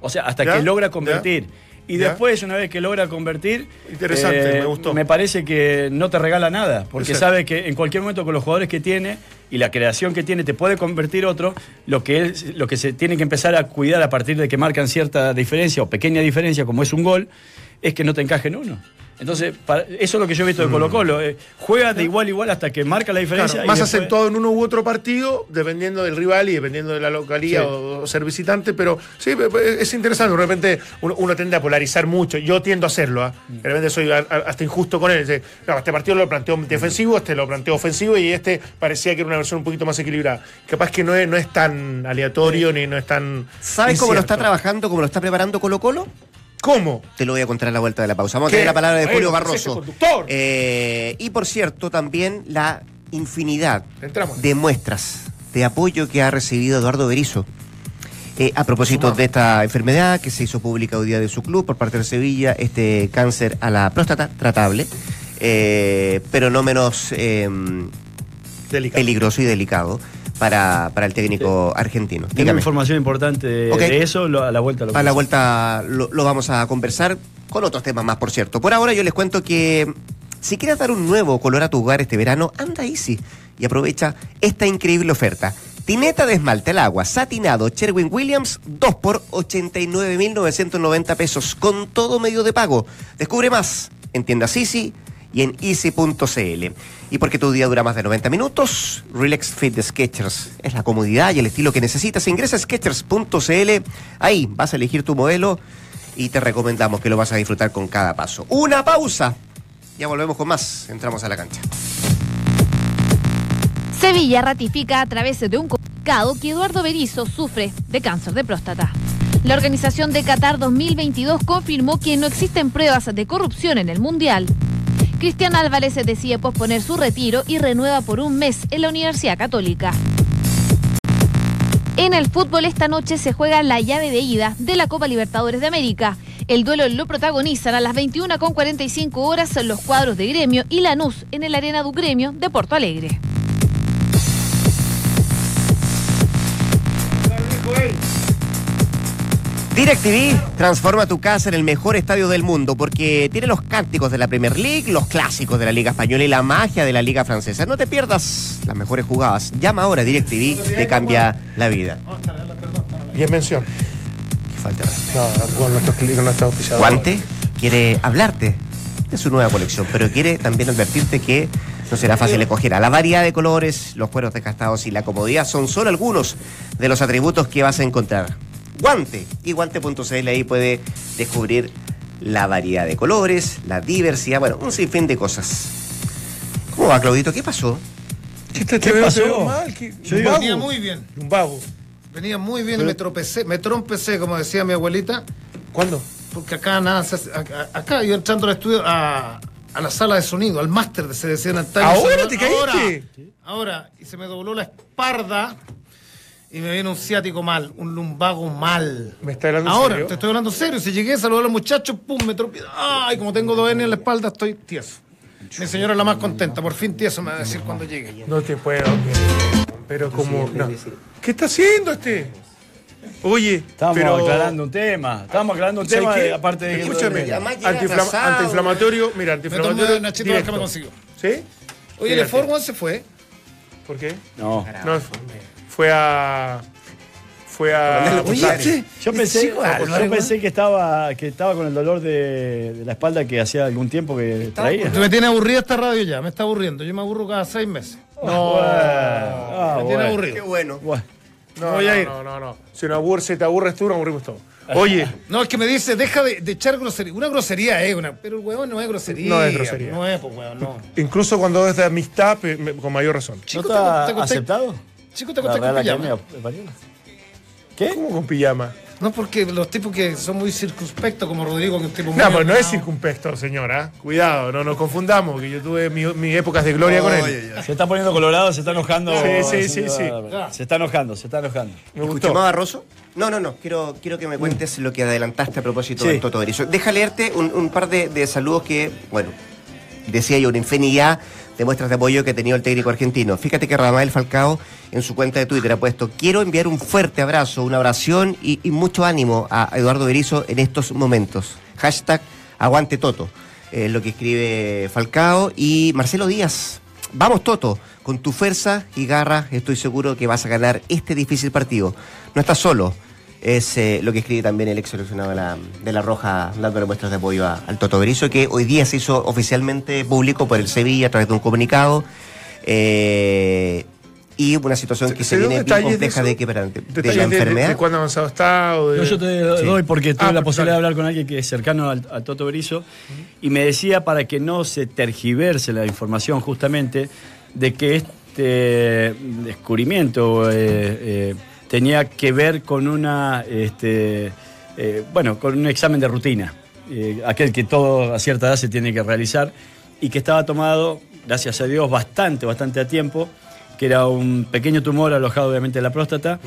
O sea, hasta ¿Ya? que logra convertir. Y ¿Ya? después, una vez que logra convertir... eh, Interesante, me gustó. Me parece que no te regala nada, porque Exacto. sabe que en cualquier momento con los jugadores que tiene y la creación que tiene te puede convertir otro, lo que, él- lo que se tiene que empezar a cuidar a partir de que marcan cierta diferencia o pequeña diferencia, como es un gol, es que no te encaje en uno. Entonces, para- eso es lo que yo he visto de Colo Colo. eh, juega de igual a igual hasta que marca la diferencia. Claro, más después- acentuado en uno u otro partido, dependiendo del rival y dependiendo de la localía Sí. o, o ser visitante, pero sí, es interesante. De repente uno, uno tiende a polarizar mucho. Yo tiendo a hacerlo. ¿ah? Mm. De repente soy a- a- hasta injusto con él. Dice, "No, este partido lo planteó defensivo, este lo planteó ofensivo y este parecía que era una versión un poquito más equilibrada. Capaz que no es, no es tan aleatorio ni no es tan. ¿Sabes cómo lo está trabajando, cómo lo está preparando Colo Colo? ¿Cómo? Te lo voy a contar a la vuelta de la pausa. Vamos a tener la palabra de Bueno, Julio ¿qué es Barroso. conductor? Eh, y por cierto, también la infinidad Entramos. de muestras de apoyo que ha recibido Eduardo Berizo. Eh, a propósito de esta enfermedad que se hizo pública hoy día de su club por parte de Sevilla, este cáncer a la próstata tratable, eh, pero no menos Delicado. peligroso y delicado para, para el técnico argentino. Tengo Dígame. información importante de, eso, lo- a la vuelta lo A la vuelta lo, lo vamos a conversar con otros temas más, por cierto. Por ahora yo les cuento que si quieres dar un nuevo color a tu hogar este verano, anda Easy y aprovecha esta increíble oferta. Tineta de esmalte al agua, satinado Sherwin Williams, 2 por 89.990 pesos, con todo medio de pago. Descubre más en tiendas Easy y en easy.cl. Y porque tu día dura más de 90 minutos, Relax Fit de Skechers es la comodidad y el estilo que necesitas. Ingresa a skechers.cl, ahí vas a elegir tu modelo y te recomendamos que lo vas a disfrutar con cada paso. Una pausa. Ya volvemos con más. Entramos a la cancha. Sevilla ratifica a través de un comunicado que Eduardo Berizzo sufre de cáncer de próstata. La organización de Qatar 2022 confirmó que no existen pruebas de corrupción en el Mundial. Cristian Álvarez decide posponer su retiro y renueva por un mes en la Universidad Católica. En el fútbol esta noche se juega la llave de ida de la Copa Libertadores de América. El duelo lo protagonizan a las 21 con 45 horas los cuadros de Gremio y Lanús en el Arena du Gremio de Porto Alegre. DirecTV transforma tu casa en el mejor estadio del mundo porque tiene los cánticos de la Premier League, los clásicos de la Liga Española y la magia de la Liga Francesa. No te pierdas las mejores jugadas. Llama ahora a DirecTV, te cambia la vida. Y en mención. Qué falta de. No, con nuestros con. Guante quiere hablarte de su nueva colección, pero quiere también advertirte que no será fácil escoger. A la variedad de colores, los cueros desgastados y la comodidad son solo algunos de los atributos que vas a encontrar. Guante y guante.cl ahí puede descubrir la variedad de colores, la diversidad, bueno, un sinfín de cosas. ¿Cómo va, Claudito? ¿Qué pasó? ¿Qué, te, ¿Qué pasó? veo mal? ¿Qué- Yo un digo- vago. Venía muy bien. Un vago. Venía muy bien y me tropecé, me trompecé, como decía mi abuelita, ¿Cuándo? porque acá nada se hace- acá, acá yo entrando al estudio a, a la sala de sonido, al máster de se decía en antaño. ¿Ahora Se- te caíste? Ahora, ahora, y se me dobló la espalda y me viene un ciático mal, un lumbago mal. ¿Me está hablando Ahora, serio? te estoy hablando serio. Si llegué, saludé a los muchachos, pum, me tropecé. Ay, como tengo dos N en la espalda, estoy tieso. Mi señora es la más contenta, por fin tieso me va a decir cuando llegue. No te puedo creer. Pero como. no. ¿Qué está haciendo este? Oye, Estábamos pero. aclarando un tema. Estábamos aclarando un ¿sabes tema, de- aparte de. Escúchame, antiinflama- antiinflamatorio, mira, Me tomé antiinflamatorio. una chita directo. que me consiguió. ¿Sí? Oye, el. Forwan se fue. ¿Por qué? No. No, fue a. Fue a. Oye, Yo pensé, yo pensé que estaba que estaba con el dolor de, de la espalda que hacía algún tiempo que traía. Me tiene aburrida esta radio ya, me está aburriendo. Yo me aburro cada seis meses. No, ah, me tiene bueno. Qué aburrido. bueno. Bueno, No, voy no, a ir. no, no, no. Si no aburre, si te aburres tú, nos aburrimos todos. Oye, No, es que me dice, deja de, de echar grosería. Una grosería es una. Pero el huevón no es grosería. No es grosería. No es, pues huevón, no. incluso cuando es de amistad, con mayor razón. ¿no Chico, está te- te acosté- aceptado? Chico, te con pijama. Academia. ¿Qué? ¿Cómo con pijama? No, porque los tipos que son muy circunspectos, como Rodrigo, que es un tipo muy. No, pues no es circunspecto, señora. Cuidado, no nos confundamos, que yo tuve mi- mis épocas de gloria con él. Se está poniendo colorado, se está enojando. Sí, sí, sí, sí. Se está enojando, se está enojando. Me gustó. ¿Escuchamos a Barroso? No, no, no. Quiero, quiero que me cuentes lo que adelantaste a propósito Sí. del Toto. Deja leerte un, un par de, de saludos que, bueno, decía yo, una infinidad de muestras de apoyo que ha tenido el técnico argentino. Fíjate que Rafael Falcao en su cuenta de Twitter ha puesto, quiero enviar un fuerte abrazo, una oración y, mucho ánimo a Eduardo Berizzo en estos momentos. Hashtag aguante Toto. Es lo que escribe Falcao y Marcelo Díaz. Vamos Toto, con tu fuerza y garra estoy seguro que vas a ganar este difícil partido. No estás solo. Es eh, lo que escribe también el ex seleccionado de la, de la Roja, dándole muestras de apoyo a- al Toto Berizzo, que hoy día se hizo oficialmente público por el Sevilla a través de un comunicado. eh, y una situación que ¿Se viene bien de compleja eso? de, que, de la de, de- enfermedad. de cuándo avanzado está o de... No, yo te doy porque tuve Ah, la posibilidad de hablar con alguien que es cercano al, al Toto Berizo y me decía para que no se tergiverse la información justamente de que este descubrimiento eh, eh, tenía que ver con una este, eh, bueno con un examen de rutina eh, aquel que todo a cierta edad se tiene que realizar y que estaba tomado gracias a Dios bastante bastante a tiempo que era un pequeño tumor alojado obviamente en la próstata,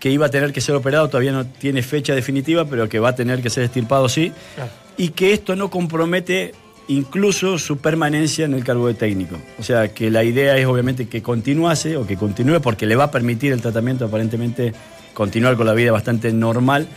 que iba a tener que ser operado, todavía no tiene fecha definitiva, pero que va a tener que ser estirpado sí, Ah. y que esto no compromete incluso su permanencia en el cargo de técnico. O sea, que la idea es obviamente que continuase o que continúe porque le va a permitir el tratamiento aparentemente continuar con la vida bastante normal,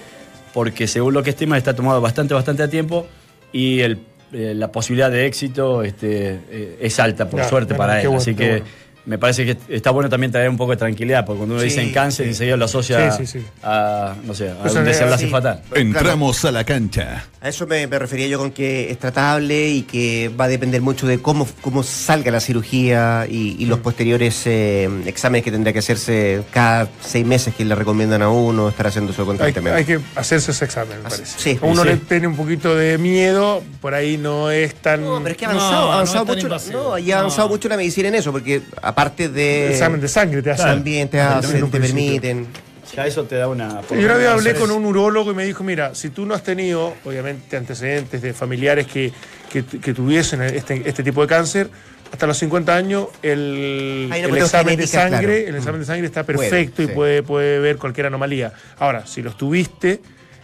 porque según lo que estima está tomado bastante, bastante a tiempo y el, eh, la posibilidad de éxito este, eh, es alta, por suerte, para él. Así que bueno. Me parece que está bueno también traer un poco de tranquilidad, porque cuando uno Sí, dice en cáncer, sí. enseguida lo asocia Sí, sí, sí. a, no sé, a Pues, un desenlace sí. fatal. Entramos a la cancha. A eso me, me refería yo con que es tratable y que va a depender mucho de cómo, cómo salga la cirugía y, y los posteriores eh, exámenes que tendrá que hacerse cada seis meses que le recomiendan a uno, estar haciendo eso Hay, constantemente. hay que hacerse ese examen, me parece. sí, a uno sí. le tiene un poquito de miedo, por ahí no es tan... No, pero es que ha No, avanzado, no ha avanzado es mucho, no, y ha avanzado No. mucho la medicina en eso, porque aparte de el examen de sangre te hace. también te hacen, te permiten. Ya eso te da una... Yo una vez hablé con un urólogo y me dijo, mira, si tú no has tenido, obviamente, antecedentes de familiares que, que, que tuviesen este, este tipo de cáncer, hasta los 50 años el, el examen de sangre, claro. el examen de sangre está Puede, perfecto y sí. puede, puede ver cualquier anomalía. Ahora, si los tuviste,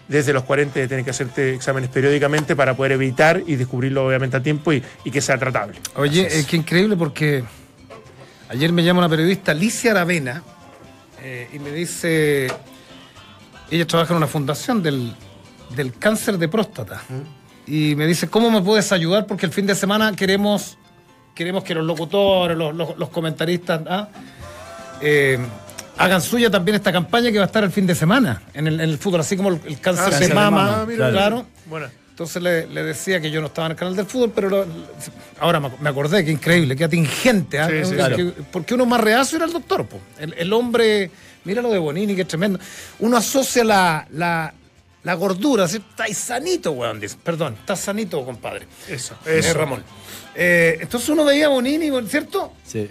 desde los 40 tienes que hacerte exámenes periódicamente para poder evitar y descubrirlo obviamente a tiempo y, y que sea tratable. Oye, es que increíble porque ayer me llama una periodista, Alicia Aravena, eh, y me dice, ella trabaja en una fundación del, del cáncer de próstata. Y me dice, ¿cómo me puedes ayudar? Porque el fin de semana queremos, queremos que los locutores, los, los- los comentaristas, ¿ah? eh, hagan suya también esta campaña que va a estar el fin de semana en el, en el fútbol, así como el, el cáncer, Ah, de mama, de mama, mira, claro. Bueno. Entonces le, le decía que yo no estaba en el canal del fútbol, pero lo- ahora me acordé, qué increíble, qué atingente. ¿ah? Sí, sí, claro. que- porque uno más reacio era el doctor. po. El, el hombre, mira lo de Bonini, que es tremendo. Uno asocia la, la, la gordura, así, está sanito, weón, dice. Perdón, está sanito, compadre. Eso, Eh, eso. Ramón. Eh, entonces uno veía a Bonini, ¿cierto? Sí.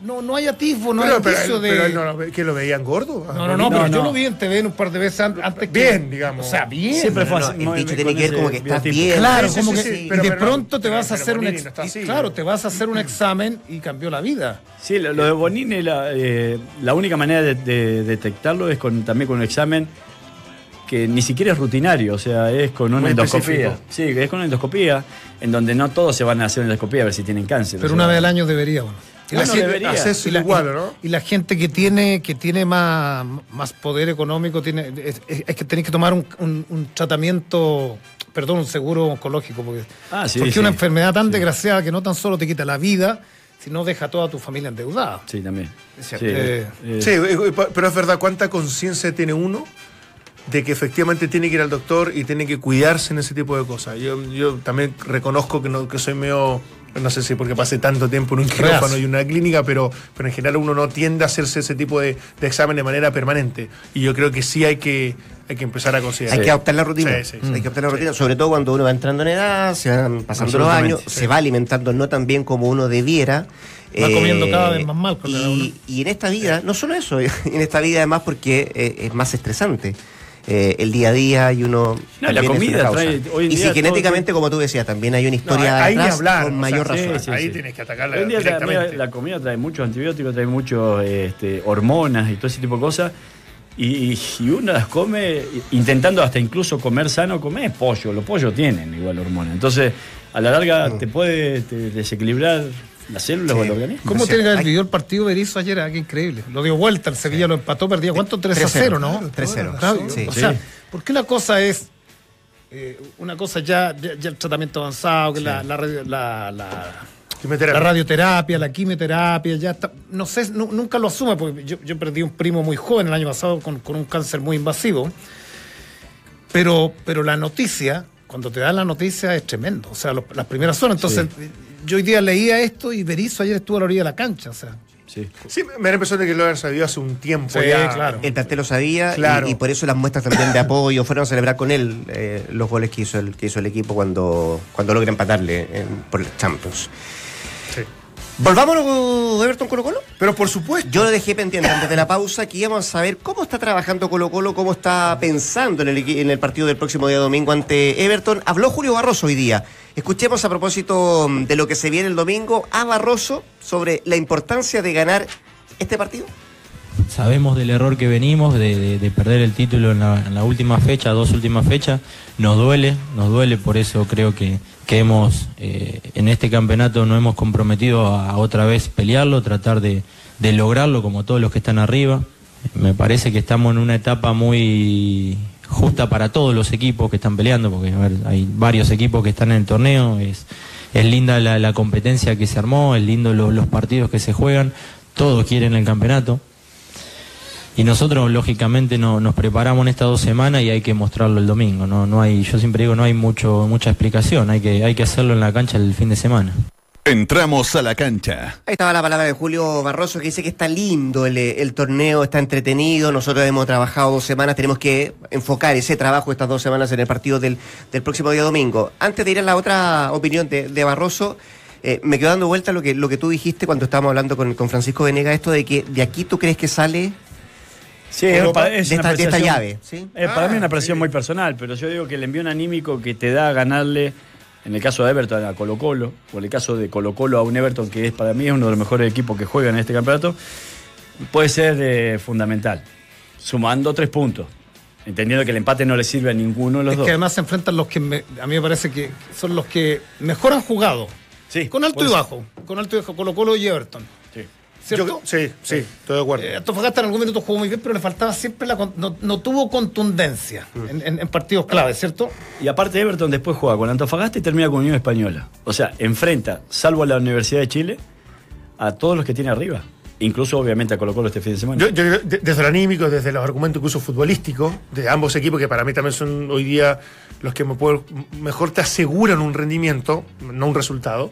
No, no hay atisbo, no pero, hay pero, de... pero él no lo ve- ¿que lo veían gordo? no, no, no, pero No, yo no. lo vi en TV un par de veces an- antes que... Bien, digamos. O sea, bien. Siempre fue No, así. el dicho tiene que ver como que estás bien. Claro, Sí, como sí, que sí, y pero- de pronto te vas a hacer un ex- claro, te vas a hacer un examen y cambió la vida. Sí, lo, lo de Bonini, la, eh, la única manera de, de detectarlo es con, también con un examen que ni siquiera es rutinario, o sea, es con una Muy endoscopía. específico. Sí, es con una endoscopía, en donde no todos se van a hacer una endoscopía a ver si tienen cáncer. Pero o una vez al año debería, bueno. Y la Bueno, gente- debería. Haces y la- igual, ¿no? Y la gente que tiene, que tiene más, más poder económico, tiene, es, es- es que tenéis que tomar un, un- un tratamiento, perdón, un seguro oncológico, porque, Ah, sí, porque sí. una enfermedad tan desgraciada que no tan solo te quita la vida, sino deja a toda tu familia endeudada. Sí, también. Sí, Eh, eh, Sí, eh, pero es verdad, ¿cuánta conciencia tiene uno de que efectivamente tiene que ir al doctor y tiene que cuidarse en ese tipo de cosas? Yo, yo también reconozco que, no, que soy medio, no sé si porque pasé tanto tiempo en un quirófano y una clínica, pero, pero en general uno no tiende a hacerse ese tipo de, de examen de manera permanente. Y yo creo que sí hay que, hay que empezar a considerar. Hay que adoptar la rutina. Sí, sí, sí. Hay que adoptar la rutina, sobre todo cuando uno va entrando en edad, se van pasando los años, se va alimentando no tan bien como uno debiera. Va comiendo cada vez más mal con la y, y en esta vida, no solo eso, en esta vida además porque eh, es más estresante. Eh, el día a día y uno No, la comida trae- hoy en y día si todo genéticamente como tú decías también hay una No, historia atrás hablar, con o mayor sea, razón sí, sí. Ahí tienes que atacarla Hoy en día la, directamente. la comida trae muchos antibióticos, trae muchos este, hormonas y todo ese tipo de cosas. Y, y uno las come intentando hasta incluso comer sano, comer pollo. Los pollos tienen igual hormonas. Entonces, a la larga te puede te- desequilibrar las células o el organismo. ¿Cómo tiene que haber vivido el partido Berizzo ayer? Ah, qué increíble. Lo dio vuelta, el Sevilla lo empató, perdía. ¿Cuánto? 3 a 0, ¿no? 3-0, Claro, sí. O Sí. sea, ¿por qué una cosa es. eh, una cosa ya, ya, ya el tratamiento avanzado, que la, la, la, la- Quimioterapia. la radioterapia, la quimioterapia, ya está. No sé, nu- nunca lo asume, porque yo, yo perdí un primo muy joven el año pasado con, con un cáncer muy invasivo. Pero, pero la noticia, cuando te dan la noticia, es tremendo. O sea, los- las primeras horas. Entonces, yo hoy día leía esto y Berizzo ayer estuvo a la orilla de la cancha. O sea, Sí. Sí, me da la impresión de que lo habían sabido hace un tiempo Sí, ya. claro. El plantel lo sabía y- Claro. y, por eso las muestras también de apoyo fueron a celebrar con él eh, los goles que hizo el, que hizo el equipo cuando, cuando logra empatarle en- por el Champions. Sí. Volvámonos, Everton Colo Colo. Pero por supuesto. Yo lo dejé pendiente antes de la pausa que íbamos a saber cómo está trabajando Colo Colo, cómo está pensando en el, en el partido del próximo día domingo ante Everton. Habló Julio Barroso hoy día. Escuchemos a propósito mm, de lo que se viene el domingo a Barroso sobre la importancia de ganar este partido. Sabemos del error que venimos, de, de- de perder el título en la, última fecha, dos últimas fechas. Nos duele, nos duele, por eso creo que, que hemos, eh, en este campeonato nos hemos comprometido a, otra vez pelearlo, tratar de, de lograrlo como todos los que están arriba. Me parece que estamos en una etapa muy justa para todos los equipos que están peleando, porque hay varios equipos que están en el torneo, es, es linda la, la competencia que se armó, es lindo lo- los partidos que se juegan, todos quieren el campeonato. Y nosotros, lógicamente, no, nos preparamos en estas dos semanas y hay que mostrarlo el domingo. No, no hay, yo siempre digo, no hay mucho, mucha explicación, hay que, hay que hacerlo en la cancha el fin de semana. Entramos a la cancha. Ahí estaba la palabra de Julio Barroso que dice que está lindo el, el torneo, está entretenido. Nosotros hemos trabajado dos semanas, tenemos que enfocar ese trabajo estas dos semanas en el partido del, del próximo día domingo. Antes de ir a la otra opinión de, de Barroso, eh, me quedo dando vuelta a lo que, lo que tú dijiste cuando estábamos hablando con, con Francisco Venega, esto de que de aquí tú crees que sale Sí, Europa, es de una esta- de esta apreciación- llave, ¿sí? Eh, para mí es una Ah, sí. muy personal, pero yo digo que el envío anímico que te da ganarle, en el caso de Everton a Colo Colo, o en el caso de Colo Colo a un Everton que es para mí es uno de los mejores equipos que juegan en este campeonato, puede ser eh, fundamental, sumando tres puntos, entendiendo que el empate no le sirve a ninguno de los es dos. que además se enfrentan los que me- a mí me parece que son los que mejor han jugado. Sí, Con alto y bajo. Con alto y bajo. Colo Colo y Everton. Sí. ¿cierto? Yo- sí, sí, estoy de acuerdo. Eh, Antofagasta en algún minuto jugó muy bien, pero le faltaba siempre la. No, no tuvo contundencia Mm. en, en- en partidos clave, ¿cierto? Y aparte Everton después juega con Antofagasta y termina con Unión Española. O sea, enfrenta, salvo a la Universidad de Chile, a todos los que tiene arriba. Incluso obviamente a Colo Colo este fin de semana. Yo, yo desde lo anímico, desde los argumentos incluso futbolísticos, de ambos equipos, que para mí también son hoy día los que me puedo- mejor te aseguran un rendimiento, no un resultado,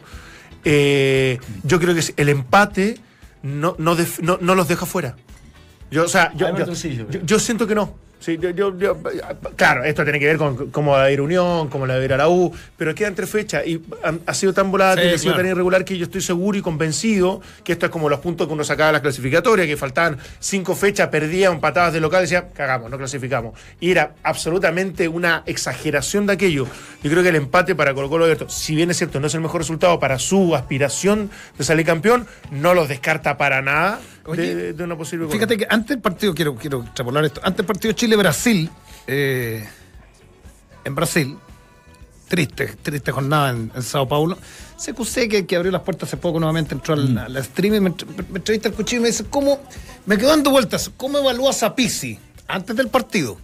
eh, yo creo que es- el empate no, no, def- no, no los deja fuera. Yo, o sea, yo, yo- creo. yo siento que no. Sí, yo- yo- yo- claro, esto tiene que ver con cómo va a ir Unión, cómo la va a ir a la U, pero queda entre fechas y ha, sido tan volátil, Sí, ha sido claro. tan irregular que yo estoy seguro y convencido que esto es como los puntos que uno sacaba de las clasificatorias, que faltaban cinco fechas, perdían patadas de local y decía, cagamos, no clasificamos. Y era absolutamente una exageración de aquello. Yo creo que el empate para Colo Colo Abierto, si bien es cierto, no es el mejor resultado para su aspiración de salir campeón, no los descarta para nada Oye, de una posible Fíjate que antes del partido, quiero, quiero extrapolar esto, antes del partido Chile-Brasil, eh, en Brasil, triste, triste jornada en, en Sao Paulo, se acusé que, que abrió las puertas hace poco nuevamente, entró al, al stream y me, me entrevista el cuchillo y me dice, ¿cómo, me quedo dando vueltas, ¿cómo evalúas a Pizzi antes del partido?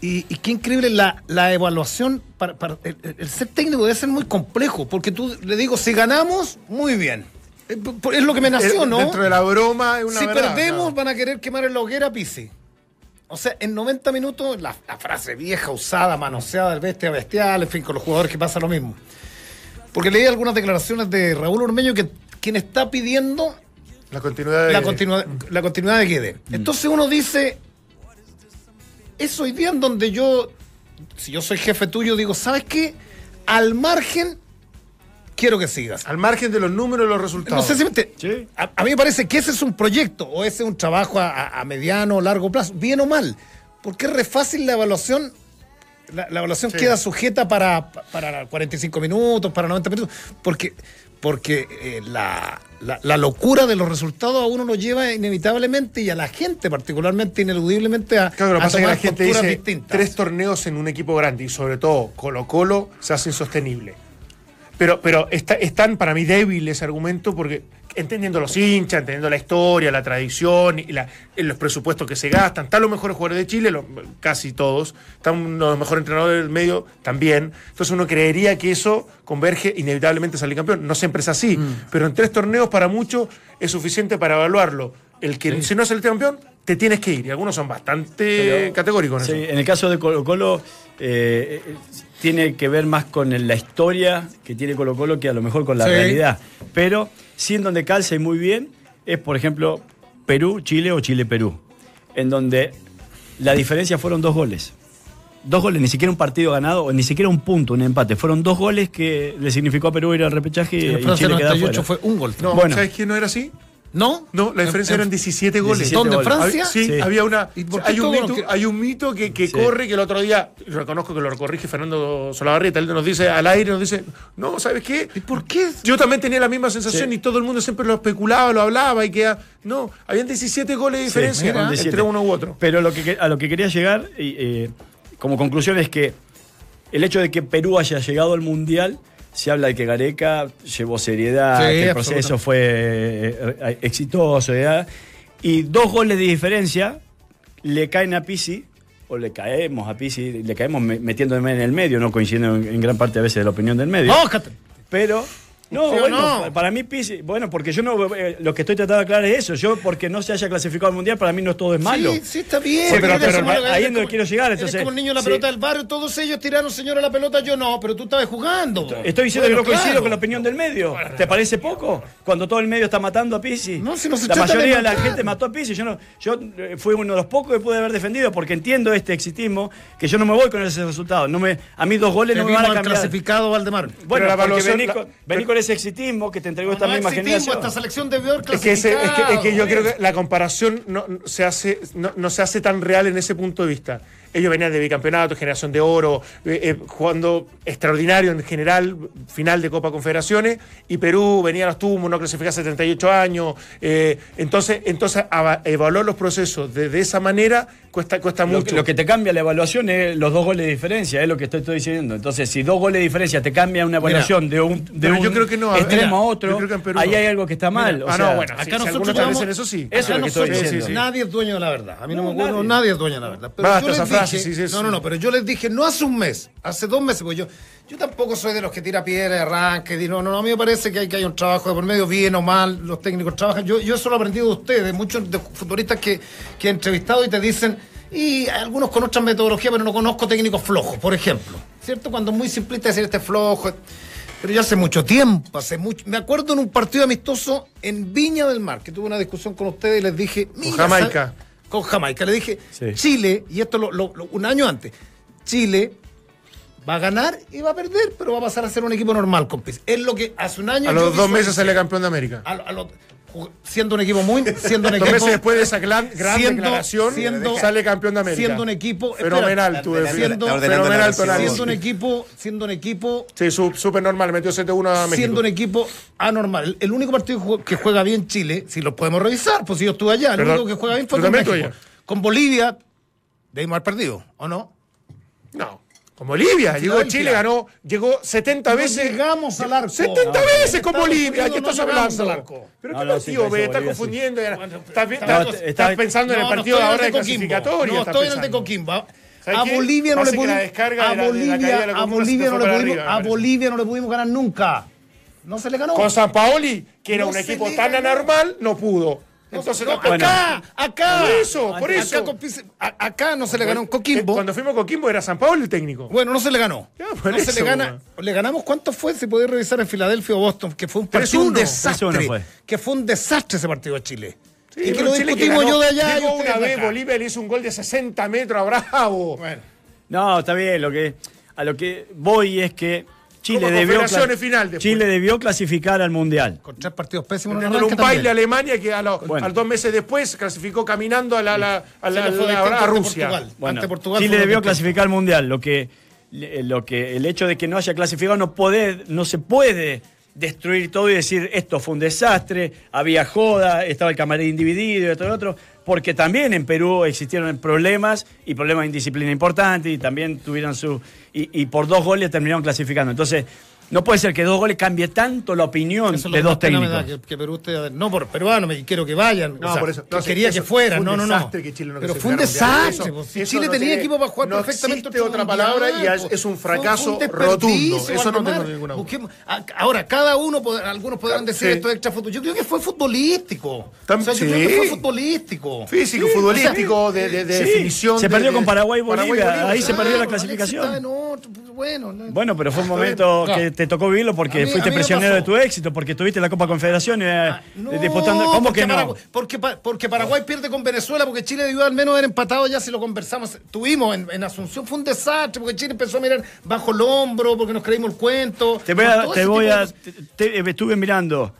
Y, y qué increíble la, la evaluación. Para, el- el ser técnico debe ser muy complejo, porque tú le digo, si ganamos, muy bien. Eh, Es lo que me nació, Eh, ¿no? Dentro de la broma es una si verdad, perdemos, ¿no? van a querer quemar en la hoguera a Pizzi. O sea, en 90 minutos, la, la frase vieja, usada, manoseada del bestia bestial, en fin, con los jugadores que pasa lo mismo. Porque leí algunas declaraciones de Raúl Ormeño que quien está pidiendo La continuidad de... la, continua- la continuidad de Guede. Entonces uno dice, es hoy día en donde yo, si yo soy jefe tuyo, digo, ¿sabes qué? Al margen, quiero que sigas. Al margen de los números y los No resultados. sé si me te- Sí. a, a mí me parece que ese es un proyecto o ese es un trabajo a, mediano o largo plazo, bien o mal. Porque es re fácil la evaluación. La, la evaluación Sí. queda sujeta para, para 45 minutos, para 90 minutos, porque, porque eh, la, la- la locura de los resultados a uno lo lleva inevitablemente y a la gente particularmente, ineludiblemente, a, Claro, lo que a pasa es que la tomar gente dice distintas. tres torneos en un equipo grande y sobre todo Colo Colo se hace insostenible. Pero, pero está, es tan para mí débil ese argumento porque entendiendo los hinchas, entendiendo la historia, la tradición y la- los presupuestos que se gastan, están los mejores jugadores de Chile, los- casi todos, están los mejores entrenadores del medio también. Entonces uno creería que eso converge inevitablemente a salir campeón. No siempre es así, pero en tres torneos para muchos es suficiente para evaluarlo. El que si no es el campeón, te tienes que ir. Y algunos son bastante Pero- categóricos en Sí, eso. en el caso de Colo Colo eh, eh, tiene que ver más con la historia que tiene Colo Colo que a lo mejor con la Sí. realidad. Pero sí en donde calza y muy bien es, por ejemplo, Perú-Chile o Chile-Perú, en donde la diferencia fueron dos goles. Dos goles, ni siquiera un partido ganado, o ni siquiera un punto, un empate. Fueron dos goles que le significó a Perú ir al repechaje y, y Chile queda 98 fuera. fue un gol. No, Bueno. ¿sabes que no era así? ¿No? No, la diferencia En- eran 17 goles. 17 ¿Dónde? ¿En goles. Francia? Sí, Sí. había una. ¿Y por qué Hay un, mito, que- hay un mito que, que Sí. corre que el otro día, reconozco que lo corrige Fernando Solabarrieta, él nos dice al aire, nos dice, no, ¿sabes qué? ¿Y por qué? Yo también tenía la misma sensación Sí. y todo el mundo siempre lo especulaba, lo hablaba y que. No, habían 17 goles de diferencia mira. entre 17. uno u otro. Pero lo que, a lo que quería llegar, eh, como conclusión, es que el hecho de que Perú haya llegado al Mundial, se habla de que Gareca llevó seriedad, Sí, que el proceso fue eh, eh, exitoso, ¿verdad? y dos goles de diferencia le caen a Pisi, o le caemos a Pisi, le caemos me- metiéndome en el medio, no coincidiendo en, gran parte a veces de la opinión del medio. ¡No, Cate! Pero, no, ¿Sí o bueno, no? pa- para mí Pizzi, bueno, porque yo no, eh, lo que estoy tratando de aclarar es eso, yo porque no se haya clasificado al Mundial, para mí no todo es malo. Sí, sí, está bien. Sí, pero- pero ahí es donde quiero llegar, eres entonces, como el niño de la sí. pelota del barrio, todos ellos tiraron, señora, la pelota, yo no, pero tú estabas jugando. Estoy diciendo Bueno, que no coincido con la opinión del medio. ¿Te parece poco? Cuando todo el medio está matando a Pizzi. No, si nos la tratan de mayoría de la gente mató a Pizzi. Yo, no, yo eh, fui uno de los pocos que pude haber defendido porque entiendo este exitismo, que yo no me voy con ese resultado. No me, a mí dos goles no me van a cambiar. clasificado Valdemar. Bueno, la porque evaluación- vení, la- con, vení con ese exitismo que te entregó esta No misma exitismo, generación. esta selección debió haber Es que, ese- es que- es que yo creo que la comparación no, no se hace, no, no se hace tan real en ese punto de vista. ellos venían de bicampeonato, generación de oro, eh, eh, jugando extraordinario en general, final de Copa Confederaciones, y Perú venía a los tumbos, no clasificaba 78 años. eh, entonces, entonces evaluar los procesos de, de esa manera cuesta, cuesta Lo, mucho. lo que te cambia la evaluación es los dos goles de diferencia, es lo que estoy, estoy diciendo. Entonces, si dos goles de diferencia te cambia una evaluación de un, de un yo creo que no, extremo a otro, creo que en Perú ahí hay algo que está mal. Mira, o ah, sea, no, bueno, Acá sí, si nosotros llevamos- establecen eso sí. Eso es lo que estoy diciendo. Nadie es dueño de la verdad. A mí no, No, me acuerdo, nadie. nadie. es dueño de la verdad. Pero Basta yo les esa frase, dije, sí, sí, no, sí. no, no, pero yo les dije, no hace un mes, hace dos meses, porque yo, yo tampoco soy de los que tira piedra, de arranque, di, no, no, no, a mí me parece que hay, que hay un trabajo de por medio, bien o mal, los técnicos trabajan. Yo, yo eso lo he aprendido de ustedes, muchos de futbolistas que, que he entrevistado y te dicen, y algunos con otras metodologías, pero no conozco técnicos flojos, por ejemplo. ¿Cierto? Cuando es muy simplista decir este es flojo. Pero ya hace mucho tiempo, hace mucho. Me acuerdo en un partido amistoso en Viña del Mar, que tuve una discusión con ustedes y les dije. "Mira, Jamaica. ¿sabe- Con Jamaica. Le dije, Sí. Chile, y esto lo- lo- lo- un año antes, Chile va a ganar y va a perder, pero va a pasar a ser un equipo normal, compis. Es lo que hace un año. A los dos meses sale campeón de América. A lo- a siendo un equipo muy. Siendo un equipo, después de esa gran, gran siendo- declaración, siendo- sale campeón de América. Siendo un equipo. Fenomenal, tu siendo, Fenomenal, siendo un equipo, siendo un equipo Sí, súper normal, metió 7-1 a México. siendo un equipo anormal. El, único partido que jue- que juega bien Chile, si lo podemos revisar, pues si yo estuve allá, el único que juega bien fue ¿tú con México. Con Bolivia, debimos haber perdido, ¿o no? No. Con Bolivia, llegó. Chile, ganó, llegó 70 No veces. llegamos al arco. 70 No, veces con Bolivia, ¿qué confundiendo, estás hablando? al arco. Pero qué no, partido, ve, estás confundiendo. estás, pensando en el partido ahora de clasificatoria. No estoy en el de. Coquimbo. A-. Bolivia no le que pudimos. descarga A Bolivia, a no le pudimos, arriba, a me parece. Bolivia no le pudimos ganar nunca. No se le ganó. Con San Paoli, que era un equipo tan anormal, no pudo. Entonces, No, no, acá, acá. Por eso, por Acá eso. con Pis- a- acá no se le ganó Eh, Coquimbo. Cuando fuimos a Coquimbo era San Paoli el técnico. Bueno, no se le ganó. Ya, no se le gana. Le ganamos cuánto fue, si podéis revisar en Filadelfia o Boston, que fue un partido un 3-1. desastre. 3-1 fue. Que fue un desastre ese partido de Chile. Sí, y que lo Chile discutimos ganó. yo de allá. y Llegó una vez, acá. Bolivia le hizo un gol de 60 metros a Bravo. Bueno, No, está bien. Lo que, a lo que voy es que Chile debió, Confederaciones final después. Chile debió clasificar al Mundial. con tres partidos pésimos Dándole un baile a. Alemania que a, lo- Bueno. a dos meses después clasificó caminando a, la, la- a, la- a Rusia. Portugal. Bueno, Ante Portugal Chile debió clasificar al mundial. Lo que, lo que, el hecho de que no haya clasificado no puede, no se puede destruir todo y decir esto fue un desastre, había joda, estaba el camarín dividido y y lo otro, porque también en Perú existieron problemas y problemas de indisciplina importantes y también tuvieron su y, y por dos goles terminaron clasificando. Entonces no puede ser que dos goles cambie tanto la opinión Eso de dos técnicos. que, que Perú esté- no por peruano, me quiero que vayan. No, o sea, por eso. que No, sí, quería eso que fueran, fue un no, no, no. desastre que Chile no Pero fue un desastre. Si Chile no tenía tiene- equipo para jugar no perfectamente. existe otra mundial, palabra y es- es un fracaso rotundo. Eso no tengo ninguna duda. Busquemos- Ahora, cada uno, algunos podrán decir sí. esto es extra. Yo creo que fue futbolístico. Tam- o sea, yo sí. creo que fue futbolístico. Físico, Sí, futbolístico, o sea, de, de- de sí, definición. se perdió de- con Paraguay y Bolivia, ahí se perdió la clasificación. Pues, bueno, no- Bueno, pero fue un momento que te tocó vivirlo porque mí- fuiste prisionero de tu éxito, porque tuviste la Copa Confederaciones eh, Ah, No, disputando. ¿Cómo porque que no? Paraguay- porque, porque Paraguay pierde con Venezuela, porque Chile debió al menos haber empatado ya si lo conversamos. Tuvimos en, en Asunción, fue un desastre, porque Chile empezó a mirar bajo el hombro, porque nos creímos el cuento. Te voy a, te voy a- te- te- estuve mirando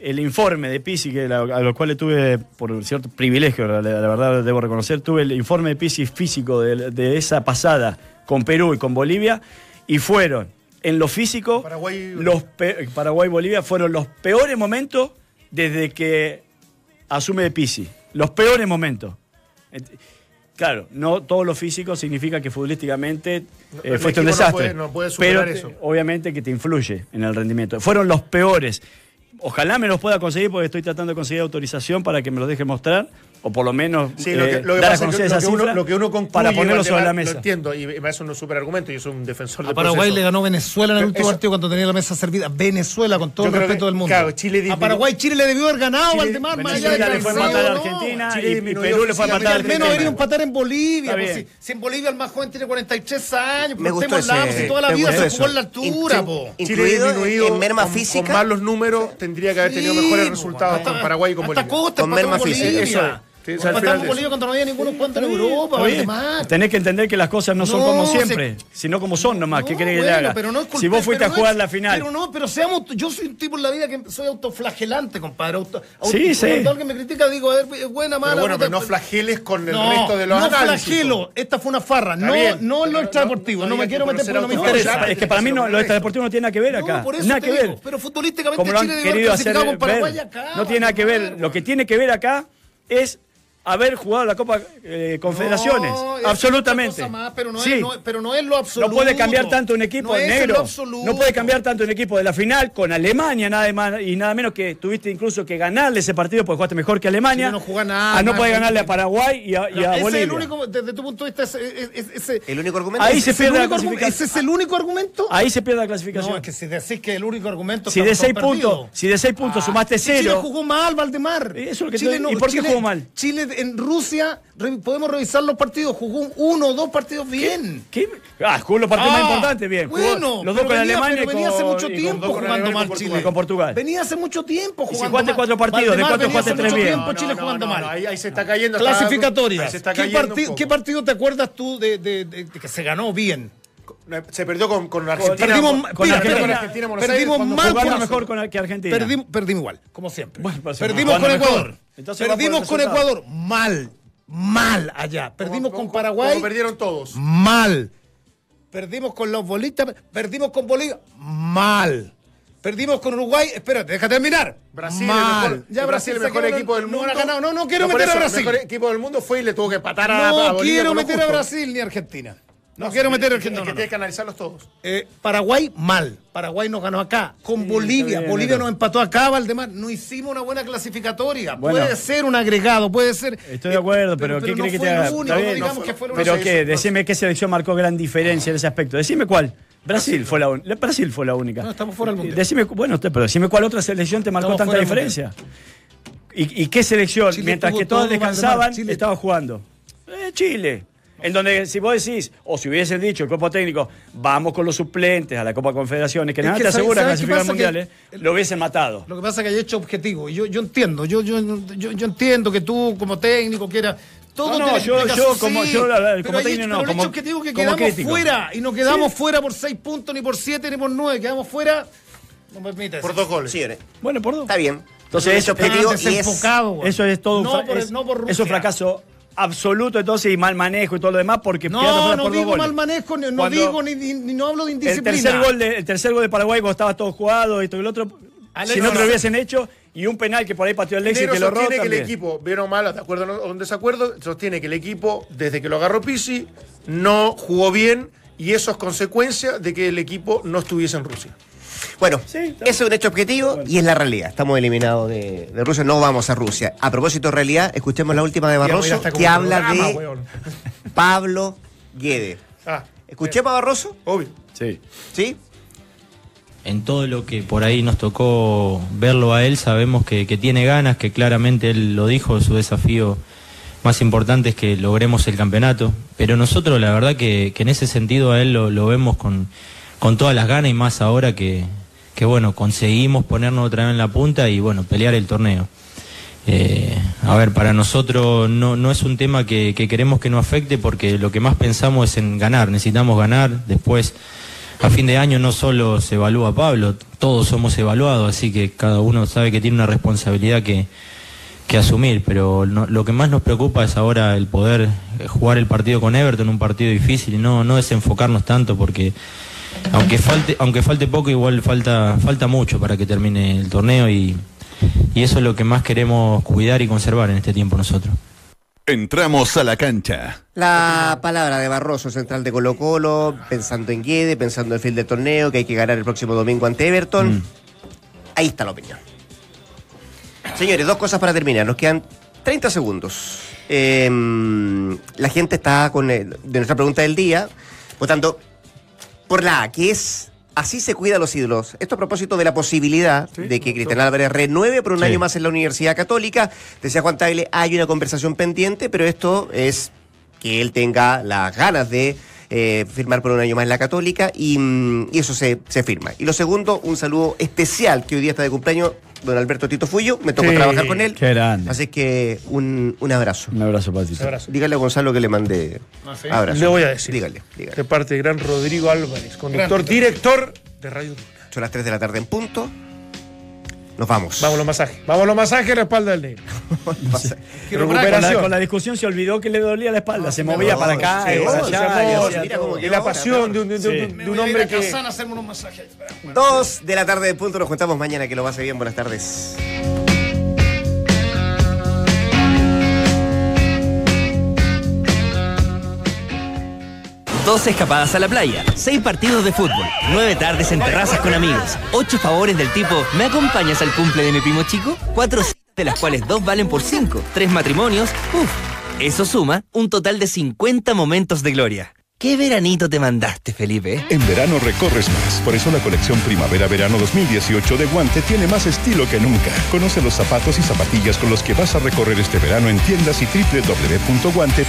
el informe de Pisi, que la- a lo cual tuve por cierto privilegio, la, la verdad debo reconocer, tuve el informe de Pisi físico de, de esa pasada con Perú y con Bolivia, y fueron, en lo físico, Paraguay- los Paraguay y Bolivia fueron los peores momentos desde que asume de Pisi. Los peores momentos. Ent- Claro, no todo lo físico significa que futbolísticamente eh, fuiste un equipo no desastre. puede- no puede pero eso. obviamente que te influye en el rendimiento. Fueron los peores. Ojalá me los pueda conseguir porque estoy tratando de conseguir autorización para que me los deje mostrar o por lo menos Sí, lo que, eh, lo que dar a pasa es conocer que, lo esa que uno, cifra lo que uno concluye, para ponerlo sobre la mesa. Lo entiendo, y me parece un super argumento. Yo soy un defensor A del Paraguay proceso. le ganó Venezuela en el último eso- partido cuando tenía la mesa servida. Venezuela, con todo Yo el respeto que, del mundo. claro, Chile a Paraguay Chile le debió haber ganado, Chile- Valdemar, más allá de Venezuela le fue a empatar a no. Argentina Chile y- y, Perú le fue a empatar a Al menos Argentina. debería empatar en Bolivia. Pues, si, si en Bolivia el más joven tiene 43 años, Me gustó cortemos la- ese- si toda la vida se jugó en la altura, in- Chile incluido disminuido en merma con, física. Con malos números tendría que haber tenido mejores po, resultados con Paraguay y con Bolivia. Con merma física. Eso. Sí, o sea, al final Empatamos de con eso. ellos cuando no había ninguno cuenta en Está bien, Europa. Tenés que entender que las cosas no, son como se- siempre, sino como son nomás. ¿Qué querés que bueno, le haga? pero no es culpa- si vos fuiste pero a no jugar es- la final. Pero no, pero seamos. Yo soy un tipo en la vida que soy autoflagelante, compadre. Auto, auto- Sí, sí. Cuando alguien me critica, digo, a ver, es buena, mala. Pero bueno, pero no flageles con el no, resto de los no análisis. flagelo. Esta fue una farra. Está No, bien, no lo extradeportivo. no- No, no me quiero que por meter porque no me interesa. es, que para mí no, lo extradeportivo no tiene nada que ver acá. No, por eso nada que ver. Pero futbolísticamente Chile debe haber clasificado con Paraguay acá. No tiene nada que ver. Lo que tiene que ver acá es haber jugado la Copa eh, Confederaciones. No, es Absolutamente. más, pero, no Sí. es, no, pero no es lo absoluto. No puede cambiar tanto un equipo es negro. No puede cambiar tanto un equipo de la final con Alemania nada más y nada menos que tuviste incluso que ganarle ese partido porque jugaste mejor que Alemania. No juega nada Ah, no puede ganarle a Paraguay y a, y a Ese es Bolivia. el único, desde tu punto de vista, ese, ese- ese- El único argumento Ahí es- se ese es el pierde la único argumento- clasificación. ¿Ese es el único argumento? Ahí se pierde la clasificación. No, es que si decís que el único argumento si de seis puntos, si de seis puntos sumaste Si Chile cero. jugó mal, Valdemar. Eso es lo que Chile ¿y por qué Chile- jugó mal? Chile en Rusia, re- podemos revisar los partidos, jugó un- uno o dos partidos bien. ¿Qué? Ah, jugó los partidos Ah, más importantes, bien. Jugó Bueno, los dos pero con venía, Alemania pero y venía hace mucho y tiempo con jugando y mal con Chile. Portugal. Con Portugal. Venía hace mucho tiempo si jugando jugaste mal. cuatro partidos, ¿de hace jugaste tres bien? tiempo Chile jugando no, mal. no, ahí, ahí se está cayendo. Clasificatorias. ¿Qué, cayendo un parti- poco. ¿Qué partido te acuerdas tú de, de- de- de que se ganó bien? Se perdió con, con Argentina. Perdimos, con, Argentina, mira, Argentina, Buenos perdimos Aires, Jugando mejor con, que Argentina. Perdimos, perdimos igual, como siempre. Bueno, pues, perdimos con mejor. Ecuador. Entonces perdimos con. Ecuador. Mal. Mal allá. Perdimos como- con Paraguay. como perdieron todos. Mal. Perdimos con los bolitas. Perdimos con Bolivia. Mal. Perdimos con Uruguay. Espérate, déjate terminar. Brasil, Mal. el mejor, ya Brasil, el mejor equipo del no mundo. ha ganado. No, no quiero meter a Brasil. El mejor equipo del mundo fue y le tuvo que empatar a, a No Bolivia quiero con meter a. Brasil ni a Argentina. No, quiero meter Es que- que no, no. tiene que analizarlos todos. Eh, Paraguay mal. Paraguay nos ganó acá. Con Bolivia. bien, Bolivia nos empató acá, Valdemar. No hicimos una buena clasificatoria. Bueno. puede ser un agregado, puede ser. Estoy de acuerdo, pero, ¿qué no crees que te el haga? único, Está no bien, digamos no que fue- el Pero qué, decime qué selección marcó gran diferencia en ese aspecto. Decime cuál. Brasil fue la única. Brasil fue la única. No, estamos fuera del mundial. Decime, bueno, usted, pero decime cuál otra selección te marcó Estamos tanta diferencia. ¿Y, y qué selección? Chile Mientras que todas todo, descansaban, Chile- estaba jugando. Eh, Chile. En donde si vos decís, o si hubiesen dicho el cuerpo técnico, vamos con los suplentes a la Copa Confederaciones, que Es nada que te ¿sabe- asegura clasificar al pasa? mundial, Que- eh, lo hubiesen matado. Lo que pasa es que hay hecho objetivo. Y yo, yo entiendo. Yo, yo, yo, yo entiendo que tú, como técnico, quieras. Todo No, no, yo- yo como- sí, yo, pero como hay técnico hecho- no, pero el como- hecho objetivo que como quedamos crítico. fuera. Y no quedamos fuera por seis puntos, ni por siete, ni por nueve. Quedamos fuera. No me permites. Por dos goles. Señores, Bueno, por dos. está bien. Entonces, es un eso- objetivo Ah, y es desenfocado, güey. Eso es todo un, No por- es, no por es un Rusia. fracaso absoluto entonces y mal manejo y todo lo demás porque No, fuera no por digo mal manejo, no Cuando digo ni, no hablo de el indisciplina. tercer gol de el tercer gol de Paraguay cuando estaba todo jugado y esto y el otro Ale, si no, no, te no. lo hubiesen hecho y un penal que por ahí pateó Alexis Negro que lo sostiene que el equipo, bien o mal, de acuerdo o en desacuerdo, sostiene que el equipo, desde que lo agarró Pisi, no jugó bien y eso es consecuencia de que el equipo no estuviese en Rusia. Bueno, Sí, es un hecho objetivo y es la realidad. Estamos eliminados de, de Rusia, no vamos a Rusia. A propósito de realidad, escuchemos la última de Barroso que habla programa, de weón. Pablo Guede. Ah, ¿Escuchemos a Barroso? obvio. Sí. ¿Sí? En todo lo que por ahí nos tocó verlo a él, sabemos que, que tiene ganas, que claramente él lo dijo, su desafío más importante es que logremos el campeonato. Pero nosotros la verdad que, que en ese sentido a él lo, lo vemos con, con todas las ganas y más ahora que, que bueno, conseguimos ponernos otra vez en la punta y bueno, pelear el torneo. Eh, a ver, para nosotros no, no es un tema que, que queremos que nos afecte porque lo que más pensamos es en ganar, necesitamos ganar, después a fin de año no solo se evalúa Pablo, todos somos evaluados, así que cada uno sabe que tiene una responsabilidad que, que asumir, pero no- lo que más nos preocupa es ahora el poder jugar el partido con Everton, un partido difícil, y no, no desenfocarnos tanto porque aunque falte, aunque falte poco, igual falta, falta mucho para que termine el torneo y, y eso es lo que más queremos cuidar y conservar en este tiempo nosotros. Entramos a la cancha. La palabra de Barroso, central de Colo Colo, pensando en Guede, pensando en el fin del torneo, que hay que ganar el próximo domingo ante Everton. Mm. Ahí está la opinión. Señores, dos cosas para terminar. Nos quedan 30 segundos. Eh, la gente está con el- de nuestra pregunta del día, votando por la A, que es así se cuida a los ídolos. Esto a propósito de la posibilidad de que Cristian Álvarez renueve por un Sí. año más en la Universidad Católica. Decía Juan Tagle, hay una conversación pendiente, pero esto es que él tenga las ganas de eh, firmar por un año más en la Católica y, mm, y eso se, se firma. Y lo segundo, un saludo especial que hoy día está de cumpleaños don Alberto Tito Fuyo, me tocó Sí, trabajar con él. qué grande. Así que un, un abrazo. Un abrazo para ti. Un abrazo. Dígale a Gonzalo que le mande Ah, ¿sí? abrazo. Le voy a decir. Dígale, dígale. De parte de gran Rodrigo Álvarez, conductor, Gran. director de Radio Duna. Son las 3 de la tarde en punto. Nos vamos. Vamos a los masajes. Vamos a los masajes a la espalda del negro. Quiero Con la, Recuperación. con la discusión se olvidó que le dolía la espalda. se movía no, para acá sí, para allá. y mira cómo la pasión de un, de de de hombre que. a hacerme unos masajes. Dos de la tarde en punto. Nos juntamos mañana. Que lo pase bien. Buenas tardes. Dos escapadas a la playa, seis partidos de fútbol, nueve tardes en terrazas con amigos, ocho favores del tipo ¿Me acompañas al cumple de mi primo chico? Cuatro de las cuales dos valen por cinco, tres matrimonios, uff. Eso suma un total de 50 momentos de gloria. ¿Qué veranito te mandaste, Felipe? En verano recorres más, por eso la colección Primavera-Verano 2018 de Guante tiene más estilo que nunca. Conoce los zapatos y zapatillas con los que vas a recorrer este verano en tiendas y www.guante.cl.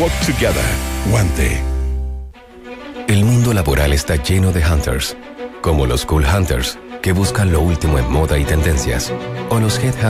Walk Together. Guante. El mundo laboral está lleno de hunters, como los cool hunters, que buscan lo último en moda y tendencias, o los headhunters